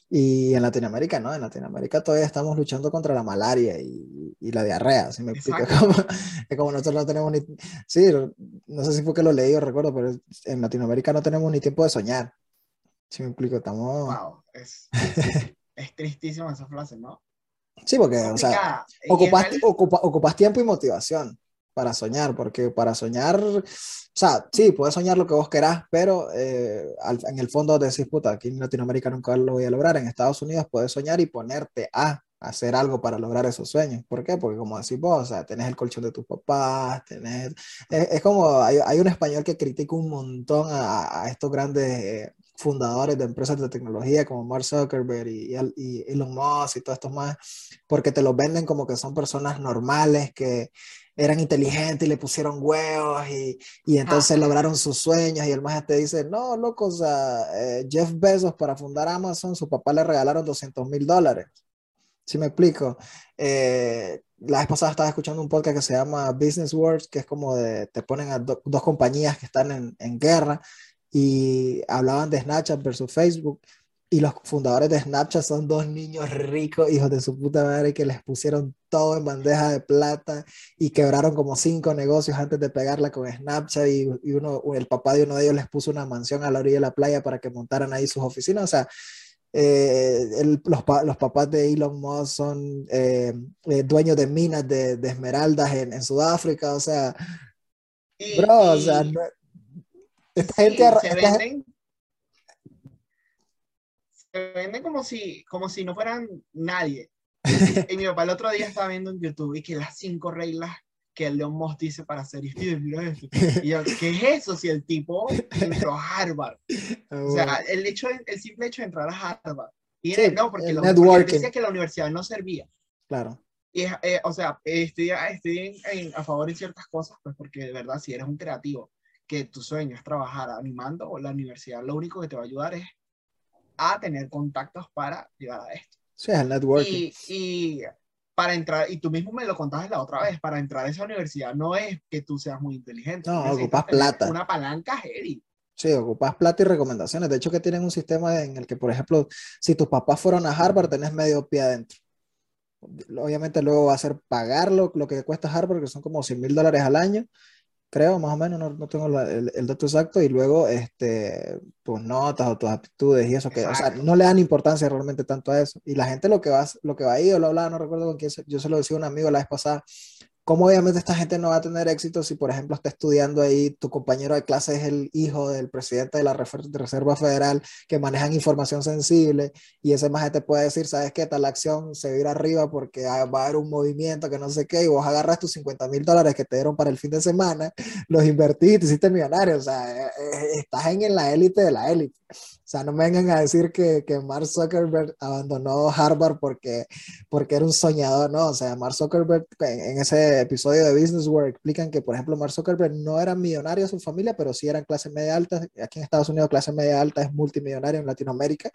Y en Latinoamérica, ¿no? En Latinoamérica todavía estamos luchando contra la malaria y, y la diarrea, si me explico. Como, es como nosotros no tenemos ni... Sí, no sé si fue que lo leí o recuerdo, pero en Latinoamérica no tenemos ni tiempo de soñar. Si me explico, estamos... Wow, es, es, tristísima esa frase, ¿no? Sí, porque, o sea, ocupas, ocupas tiempo y motivación para soñar, porque para soñar, o sea, sí, puedes soñar lo que vos querás, pero eh, en el fondo decís, puta, aquí en Latinoamérica nunca lo voy a lograr, en Estados Unidos puedes soñar y ponerte a hacer algo para lograr esos sueños. ¿Por qué? Porque como decís vos, o sea, tenés el colchón de tus papás, tenés... Es, como, hay, hay, un español que critica un montón a, a estos grandes... Eh, fundadores de empresas de tecnología como Mark Zuckerberg y, y, Elon Musk y todos estos más, porque te los venden como que son personas normales que eran inteligentes y le pusieron huevos y, y entonces lograron sus sueños y el más te dice, no, loco, o sea, eh, Jeff Bezos para fundar Amazon, su papá le regalaron 200 mil dólares. ¿Sí me explico? Eh, la vez pasada estaba escuchando un podcast que se llama Business Wars, que es como de, te ponen a dos compañías que están en, en guerra y hablaban de Snapchat versus Facebook y los fundadores de Snapchat son dos niños ricos, hijos de su puta madre, que les pusieron todo en bandeja de plata y quebraron como cinco negocios antes de pegarla con Snapchat y, y uno, el papá de uno de ellos les puso una mansión a la orilla de la playa para que montaran ahí sus oficinas. O sea, eh, los, los, papás de Elon Musk son eh, eh, dueños de minas de, de esmeraldas en, en, Sudáfrica. O sea, bro, o sea, esta gente... Se venden venden como si, como si no fueran nadie. y mi papá el otro día estaba viendo en YouTube y que las cinco reglas que Leon Moss dice para hacer esto. Y yo, ¿qué es eso? Si el tipo entró a Harvard. O sea, el, hecho, el simple hecho de entrar a Harvard. Y no, porque, lo, decía que la universidad no servía. Claro. Y, eh, o sea, estoy, estoy en, a favor de ciertas cosas, pues porque de verdad, si eres un creativo, que tu sueño es trabajar animando, la universidad lo único que te va a ayudar es a tener contactos para llegar a esto. Sí, el networking. Y, para entrar, y tú mismo me lo contaste la otra vez, para entrar a esa universidad no es que tú seas muy inteligente. No, ocupas plata. Una palanca heavy. Sí, ocupas plata y recomendaciones. De hecho, que tienen un sistema en el que, por ejemplo, si tus papás fueron a Harvard, tenés medio pie adentro. Obviamente luego va a ser pagarlo, lo que cuesta Harvard, que son como 100 mil dólares al año, creo, más o menos, no, no tengo el, el, dato exacto, y luego este, tus notas o tus aptitudes y eso, que, o sea, no le dan importancia realmente tanto a eso. Y la gente lo que va, lo que va ahí, yo lo hablaba, no recuerdo con quién, yo se lo decía a un amigo la vez pasada, ¿Cómo obviamente esta gente no va a tener éxito si, por ejemplo, está estudiando ahí, tu compañero de clase es el hijo del presidente de la Reserva Federal que manejan información sensible y ese más te puede decir, ¿sabes qué? Tal acción se va a ir arriba porque va a haber un movimiento que no sé qué y vos agarras tus 50 mil dólares que te dieron para el fin de semana, los invertís y te hiciste millonario. O sea, eh, eh, estás en la élite de la élite. Sea, no me vengan a decir que, que Mark Zuckerberg abandonó Harvard porque, porque era un soñador, no. O sea, Mark Zuckerberg, en, ese episodio de Business World, explican que, por ejemplo, Mark Zuckerberg no era millonario de su familia, pero sí eran clase media alta. Aquí en Estados Unidos, clase media alta es multimillonario en Latinoamérica.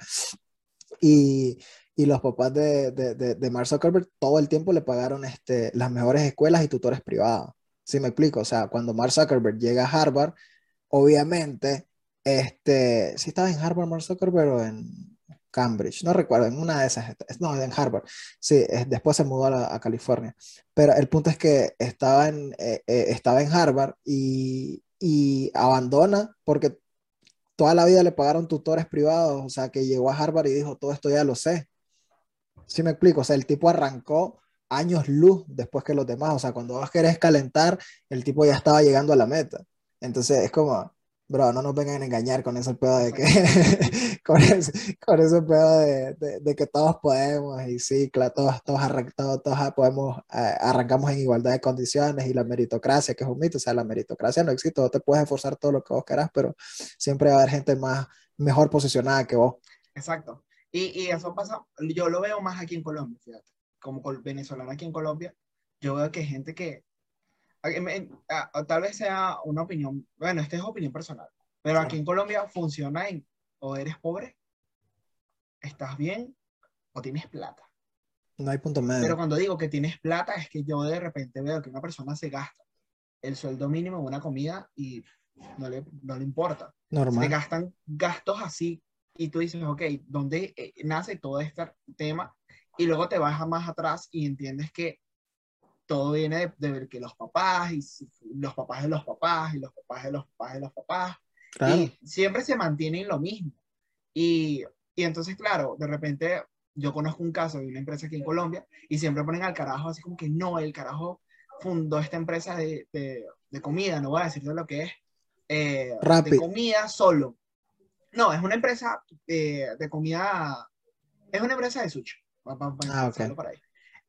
Y, y los papás de, de, de, Mark Zuckerberg todo el tiempo le pagaron este, las mejores escuelas y tutores privados. ¿Sí me explico? O sea, cuando Mark Zuckerberg llega a Harvard, obviamente este, si estaba en Harvard, Mark Zuckerberg, o en Cambridge, no recuerdo, en una de esas, no, en Harvard, sí, después se mudó a, California, pero el punto es que estaba en, eh, eh, estaba en Harvard y, y abandona porque toda la vida le pagaron tutores privados, o sea, que llegó a Harvard y dijo, todo esto ya lo sé. ¿Sí me explico? O sea, el tipo arrancó años luz después que los demás, o sea, cuando vos querés calentar, el tipo ya estaba llegando a la meta. Entonces es como, Bro, no nos vengan a engañar con ese pedo de que, con, ese, con ese pedo de, de, que todos podemos y sí, claro, todos, todos, todos, todos podemos, eh, arrancamos en igualdad de condiciones y la meritocracia, que es un mito, o sea, la meritocracia no existe, vos te puedes esforzar todo lo que vos querás, pero siempre va a haber gente más, mejor posicionada que vos. Exacto. Y, y eso pasa, yo lo veo más aquí en Colombia, fíjate, como venezolano aquí en Colombia, yo veo que hay gente que tal vez sea una opinión, bueno, esta es opinión personal, pero aquí en Colombia funciona en o eres pobre, estás bien o tienes plata. No hay punto medio. Pero cuando digo que tienes plata es que yo de repente veo que una persona se gasta el sueldo mínimo en una comida y no le, no le importa. Normal. Se gastan gastos así y tú dices, ok, ¿dónde eh, nace todo este tema? Y luego te vas más atrás y entiendes que todo viene de, ver que los papás y los papás de los papás y los papás de los papás de los papás. Y siempre se mantienen lo mismo. Y, y entonces, claro, de repente yo conozco un caso de una empresa aquí en Colombia y siempre ponen al carajo así como que no, el carajo fundó esta empresa de, de, de comida, no voy a decirte lo que es, eh, de comida solo. No, es una empresa eh, de comida, es una empresa de sushi. ah, okay. para ahí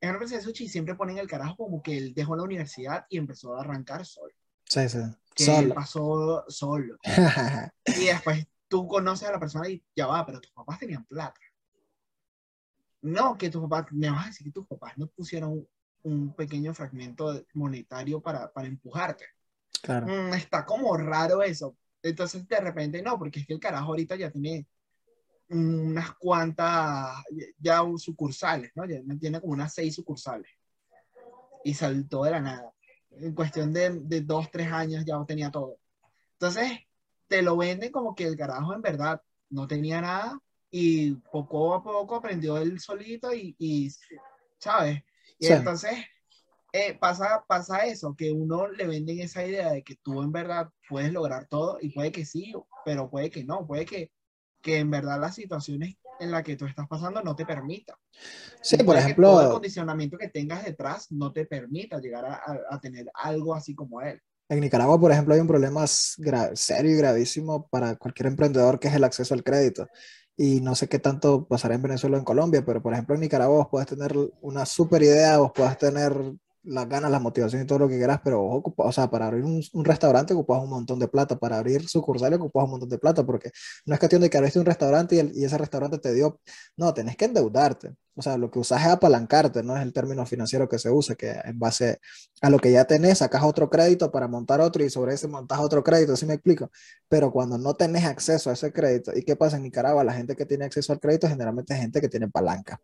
en una empresa de sushi siempre ponen el carajo como que él dejó la universidad y empezó a arrancar solo. Sí, sí. Que solo. pasó solo. y después tú conoces a la persona y ya va, pero tus papás tenían plata. No, que tus papás, me vas a decir que tus papás no pusieron un, pequeño fragmento monetario para, para empujarte. Claro. Mm, está como raro eso. Entonces de repente no, porque es que el carajo ahorita ya tiene unas cuantas ya sucursales, ¿no? Ya tiene como unas seis sucursales. Y saltó de la nada. En cuestión de, de dos, tres años ya tenía todo. Entonces, te lo venden como que el carajo en verdad no tenía nada y poco a poco aprendió él solito y, y ¿sabes? Y entonces eh, pasa, pasa eso, que uno le venden esa idea de que tú en verdad puedes lograr todo y puede que sí, pero puede que no, puede que que en verdad las situaciones en las que tú estás pasando no te permita. Sí, por ejemplo. todo el condicionamiento que tengas detrás no te permita llegar a, a, tener algo así como él. En Nicaragua, por ejemplo, hay un problema serio y gravísimo para cualquier emprendedor que es el acceso al crédito. Y no sé qué tanto pasará en Venezuela o en Colombia, pero por ejemplo en Nicaragua vos puedes tener una super idea, vos puedes tener las ganas, la motivación y todo lo que quieras, pero o sea, para abrir un, un, restaurante ocupas un montón de plata, para abrir sucursales ocupas un montón de plata, porque no es cuestión de que abriste un restaurante y, el, y, ese restaurante te dio, no, tenés que endeudarte, o sea, lo que usas es apalancarte, no es el término financiero que se usa, que en base a lo que ya tenés, sacas otro crédito para montar otro y sobre ese montas otro crédito, así me explico, pero cuando no tenés acceso a ese crédito, ¿y qué pasa en Nicaragua? La gente que tiene acceso al crédito generalmente es gente que tiene palanca.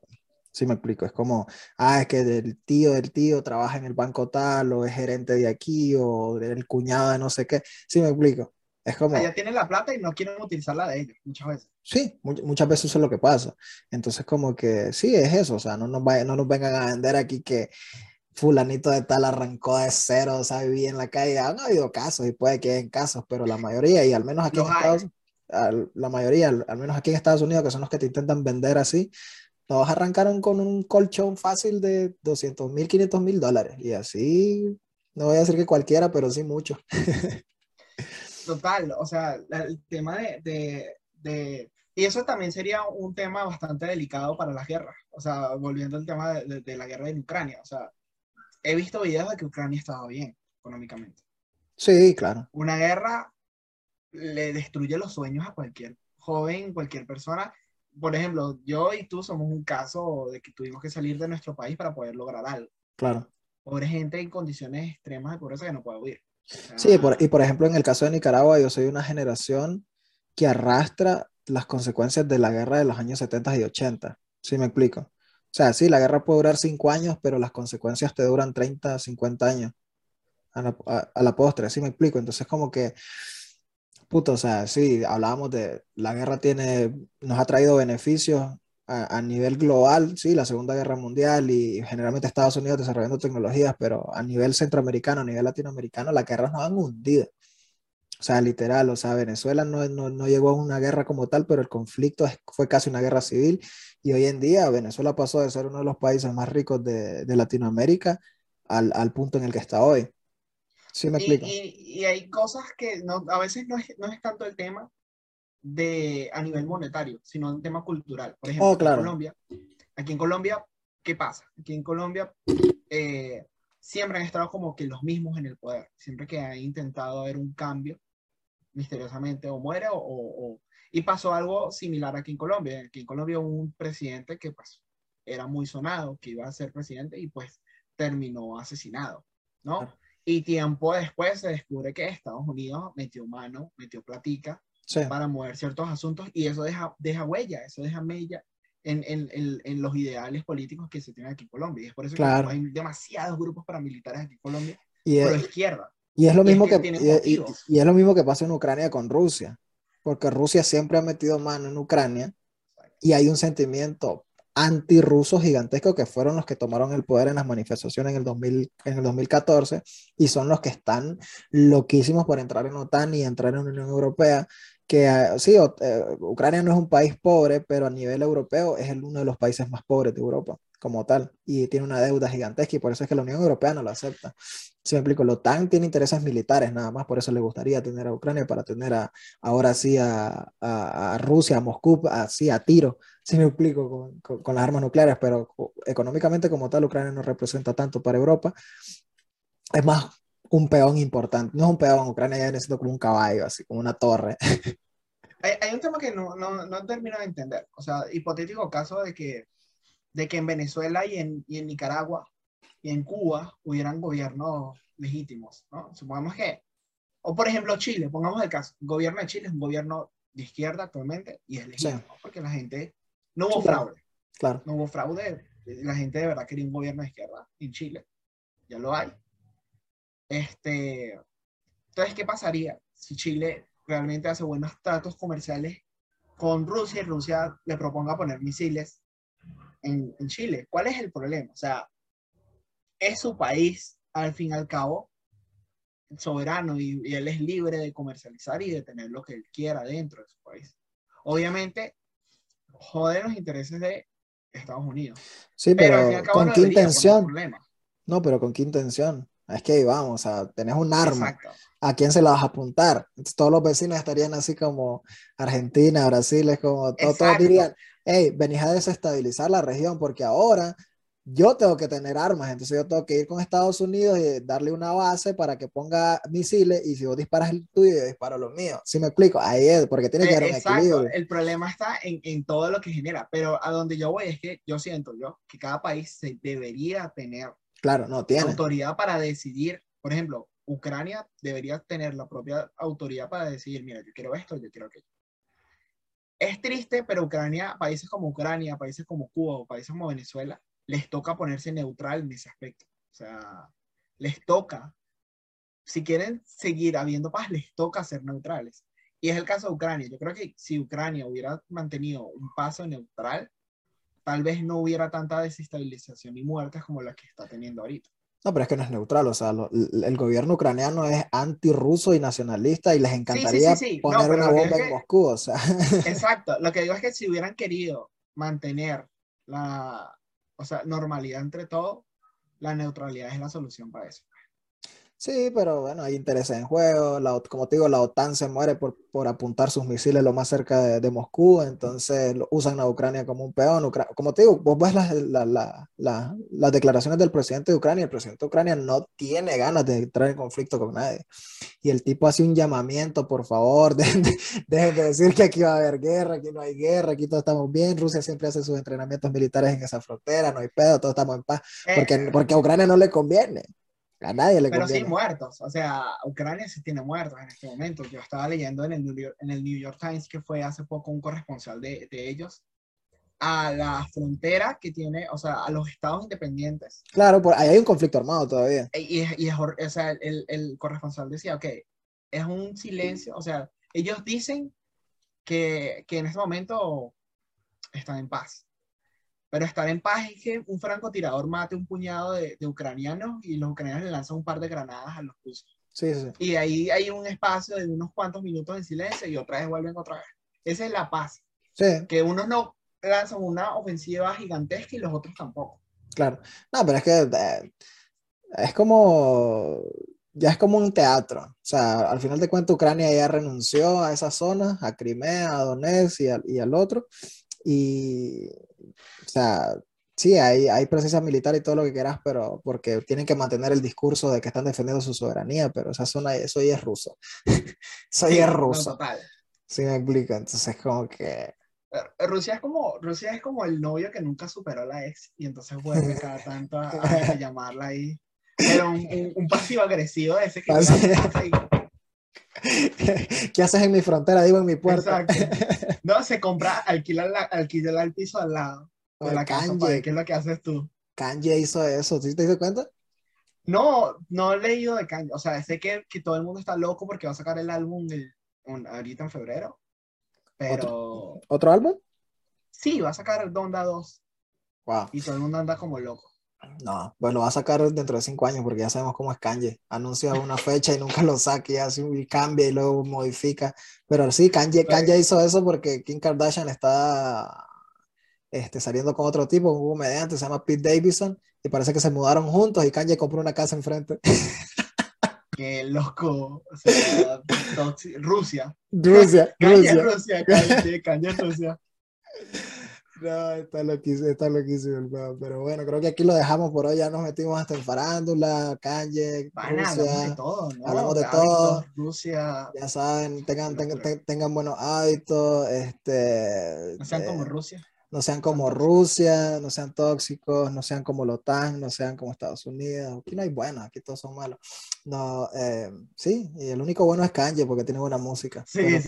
Sí me explico, es como, ah, es que el tío del tío trabaja en el banco tal, o es gerente de aquí, o del cuñado de no sé qué. Sí me explico. Es como... Ya tienen la plata y no quieren utilizarla de ellos, muchas veces. Sí, muchas veces eso es lo que pasa. Entonces, como que sí, es eso, o sea, no nos, no nos vengan a vender aquí que fulanito de tal arrancó de cero, o sea, vivía en la calle. Han habido casos y puede que hayan casos, pero la mayoría, y al menos aquí en Estados Unidos, la mayoría, al menos aquí en Estados Unidos, que son los que te intentan vender así, todos arrancaron con un colchón fácil de 200 mil, 500 mil dólares. Y así, no voy a decir que cualquiera, pero sí mucho. Total, o sea, el tema de, de, Y eso también sería un tema bastante delicado para las guerras. O sea, volviendo al tema de, de la guerra en Ucrania. O sea, he visto videos de que Ucrania estaba bien económicamente. Sí, claro. Una guerra le destruye los sueños a cualquier joven, cualquier persona, por ejemplo, yo y tú somos un caso de que tuvimos que salir de nuestro país para poder lograr algo. Claro. Pobre gente en condiciones extremas de pobreza que no puede huir. sí, y por ejemplo, en el caso de Nicaragua, yo soy una generación que arrastra las consecuencias de la guerra de los años 70 y 80. ¿Sí me explico? O sea, sí, la guerra puede durar 5 años, pero las consecuencias te duran 30, 50 años a la, a la postre. ¿Sí me explico? Entonces, como que Puto, o sea, sí, hablábamos de la guerra tiene, nos ha traído beneficios a, nivel global, sí, la Segunda Guerra Mundial y generalmente Estados Unidos desarrollando tecnologías, pero a nivel centroamericano, a nivel latinoamericano, las guerras nos han hundido. O sea, literal, o sea, Venezuela no, no, no llegó a una guerra como tal, pero el conflicto fue casi una guerra civil y hoy en día Venezuela pasó de ser uno de los países más ricos de, de Latinoamérica al, al punto en el que está hoy. Sí, me Y, y, y hay cosas que no, a veces no es, no es tanto el tema de a nivel monetario, sino un tema cultural. Por ejemplo, Oh, aquí en claro. Colombia, aquí en Colombia, ¿qué pasa? Aquí en Colombia eh, siempre han estado como que los mismos en el poder. Siempre que han intentado haber un cambio, misteriosamente o muere o, o- o- Y pasó algo similar aquí en Colombia. Aquí en Colombia hubo un presidente que pues era muy sonado, que iba a ser presidente y pues terminó asesinado, ¿no? Y tiempo después se descubre que Estados Unidos metió mano, metió platica Sí, para mover ciertos asuntos y eso deja, deja huella, eso deja mella en, en, en, en los ideales políticos que se tienen aquí en Colombia. Y es por eso Claro. que hay demasiados grupos paramilitares aquí en Colombia, y es, izquierda. y es lo y es mismo que que, y- y- y es lo mismo que pasa en Ucrania con Rusia, porque Rusia siempre ha metido mano en Ucrania y hay un sentimiento antirruso gigantesco que fueron los que tomaron el poder en las manifestaciones en el, 2000, en el 2014 y son los que están loquísimos por entrar en OTAN y entrar en Unión Europea, que eh, sí, eh, Ucrania no es un país pobre, pero a nivel europeo es el, uno de los países más pobres de Europa como tal y tiene una deuda gigantesca y por eso es que la Unión Europea no lo acepta. Si me explico, la OTAN tiene intereses militares nada más, por eso le gustaría tener a Ucrania para tener a, ahora sí a, a- a Rusia, a Moscú, así a tiro, si me explico, con, con- con las armas nucleares, pero co- económicamente como tal Ucrania no representa tanto para Europa, es más un peón importante, no es un peón, Ucrania ya necesita como un caballo, así como una torre. Hay, hay un tema que no, no, no termino de entender. O sea, hipotético caso de que, de que en Venezuela y en, y en Nicaragua y en Cuba hubieran gobiernos legítimos, ¿no? Supongamos que, o por ejemplo Chile, pongamos el caso, el gobierno de Chile es un gobierno de izquierda actualmente y es legítimo, porque la gente, no hubo Sí, fraude, Claro, no hubo fraude, la gente de verdad quería un gobierno de izquierda en Chile, ya lo hay. Este, entonces, ¿qué pasaría si Chile realmente hace buenos tratos comerciales con Rusia y Rusia le proponga poner misiles en, en Chile? ¿Cuál es el problema? O sea, es su país, al fin y al cabo, soberano y, y él es libre de comercializar y de tener lo que él quiera dentro de su país. Obviamente, joden los intereses de Estados Unidos. sí, Pero, ¿con no qué intención? No, pero ¿con qué intención? Es que ahí vamos, o sea, tenés un arma, Exacto. ¿a quién se la vas a apuntar? Todos los vecinos estarían así como Argentina, Brasil, es como, to- todos Exacto. dirían, hey, venís a desestabilizar la región porque ahora yo tengo que tener armas, entonces yo tengo que ir con Estados Unidos y darle una base para que ponga misiles y si vos disparas el tuyo, yo disparo los míos. ¿Sí me explico? Ahí es, porque tiene que Eh, haber un equilibrio. el problema está en, en todo lo que genera, pero a donde yo voy es que yo siento yo que cada país se debería tener Claro, no tiene. autoridad para decidir, por ejemplo, Ucrania debería tener la propia autoridad para decidir, mira, yo quiero esto, yo quiero aquello. Es triste, pero Ucrania, países como Ucrania, países como Cuba o países como Venezuela, les toca ponerse neutral en ese aspecto. O sea, les toca, si quieren seguir habiendo paz, les toca ser neutrales. Y es el caso de Ucrania. Yo creo que si Ucrania hubiera mantenido un paso neutral, tal vez no hubiera tanta desestabilización y muertes como la que está teniendo ahorita. No, pero es que no es neutral, o sea, lo- el gobierno ucraniano es antirruso y nacionalista y les encantaría sí, sí. No, poner una bomba en que- Moscú, o sea, Exacto. Lo que digo es que si hubieran querido mantener la o sea, normalidad entre todos, la neutralidad es la solución para eso. Sí, pero bueno, hay intereses en juego, la como te digo, la OTAN se muere por, por apuntar sus misiles lo más cerca de, de Moscú, entonces lo- usan a Ucrania como un peón, Ucra- como te digo, vos ves las, la- la- la- las declaraciones del presidente de Ucrania, el presidente de Ucrania no tiene ganas de entrar en conflicto con nadie, y el tipo hace un llamamiento, por favor, de- de- dejen de decir que aquí va a haber guerra, aquí no hay guerra, aquí todos estamos bien, Rusia siempre hace sus entrenamientos militares en esa frontera, no hay pedo, todos estamos en paz, Eh, porque, porque a Ucrania no le conviene, a nadie le pero conviene. sí muertos. O sea, Ucrania sí tiene muertos en este momento. Yo estaba leyendo en el New York, en el New York Times que fue hace poco un corresponsal de, de ellos a la frontera que tiene, o sea, a los estados independientes. Claro, por, ahí hay un conflicto armado todavía. Y, es- y es o sea, el, el corresponsal decía, ok, es un silencio, o sea, ellos dicen que, que en este momento están en paz. Pero estar en paz es que un francotirador mate un puñado de, de ucranianos y los ucranianos le lanzan un par de granadas a los rusos. Sí, sí. Y ahí hay un espacio de unos cuantos minutos en silencio y otra vez vuelven otra vez. Esa es la paz. Sí, Que unos no lanzan una ofensiva gigantesca y los otros tampoco. claro. No, pero es que eh, es como, ya es como un teatro. O sea, al final de cuentas Ucrania ya renunció a esa zona, a Crimea, a Donetsk y, y al otro. Y, o sea, sí, hay, hay presencia militar y todo lo que quieras, pero porque tienen que mantener el discurso de que están defendiendo su soberanía, pero esa zona, eso ya es ruso. eso ya es ruso. Sí, me explico. Entonces, como que. Rusia es como, Rusia es como el novio que nunca superó a la ex y entonces vuelve cada tanto a, llamarla ahí. Pero un, un, pasivo agresivo ese que. ¿Qué haces en mi frontera? Digo, en mi puerta. Exacto. No, se compra, alquila, la, alquila el piso al lado de la casa. ¿Qué es lo que haces tú? Kanye hizo eso, ¿sí te diste cuenta? No, no he leído de Kanye. O sea, sé que, que todo el mundo está loco porque va a sacar el álbum el, ahorita en febrero. Pero. ¿Otro, álbum? Sí, va a sacar Donda 2. Wow. Y todo el mundo anda como loco. No, pues lo va a sacar dentro de cinco años porque ya sabemos cómo es Kanye. Anuncia una fecha y nunca lo saca y hace y cambia y luego modifica. Pero sí, Kanye, Kanye hizo eso porque Kim Kardashian está este, saliendo con otro tipo, un comediante, se llama Pete Davidson, y parece que se mudaron juntos y Kanye compró una casa enfrente. Qué loco. O sea, Rusia. Rusia. Kanye Rusia. Kanye, Kanye Rusia. No, está loquísimo, está loquísimo Pero bueno, creo que aquí lo dejamos por hoy. Ya nos metimos hasta en farándula, calle, Rusia. Hablamos de todo, ¿no? Hablamos de todo. Rusia. Ya saben, tengan, tengan, tengan, buenos hábitos. Este, no sean como Rusia. No sean como Rusia, no sean tóxicos, no sean como la OTAN, no sean como Estados Unidos. Aquí no hay buenos, aquí todos son malos. No, eh, sí, y el único bueno es Kanye porque tiene buena música. Sí,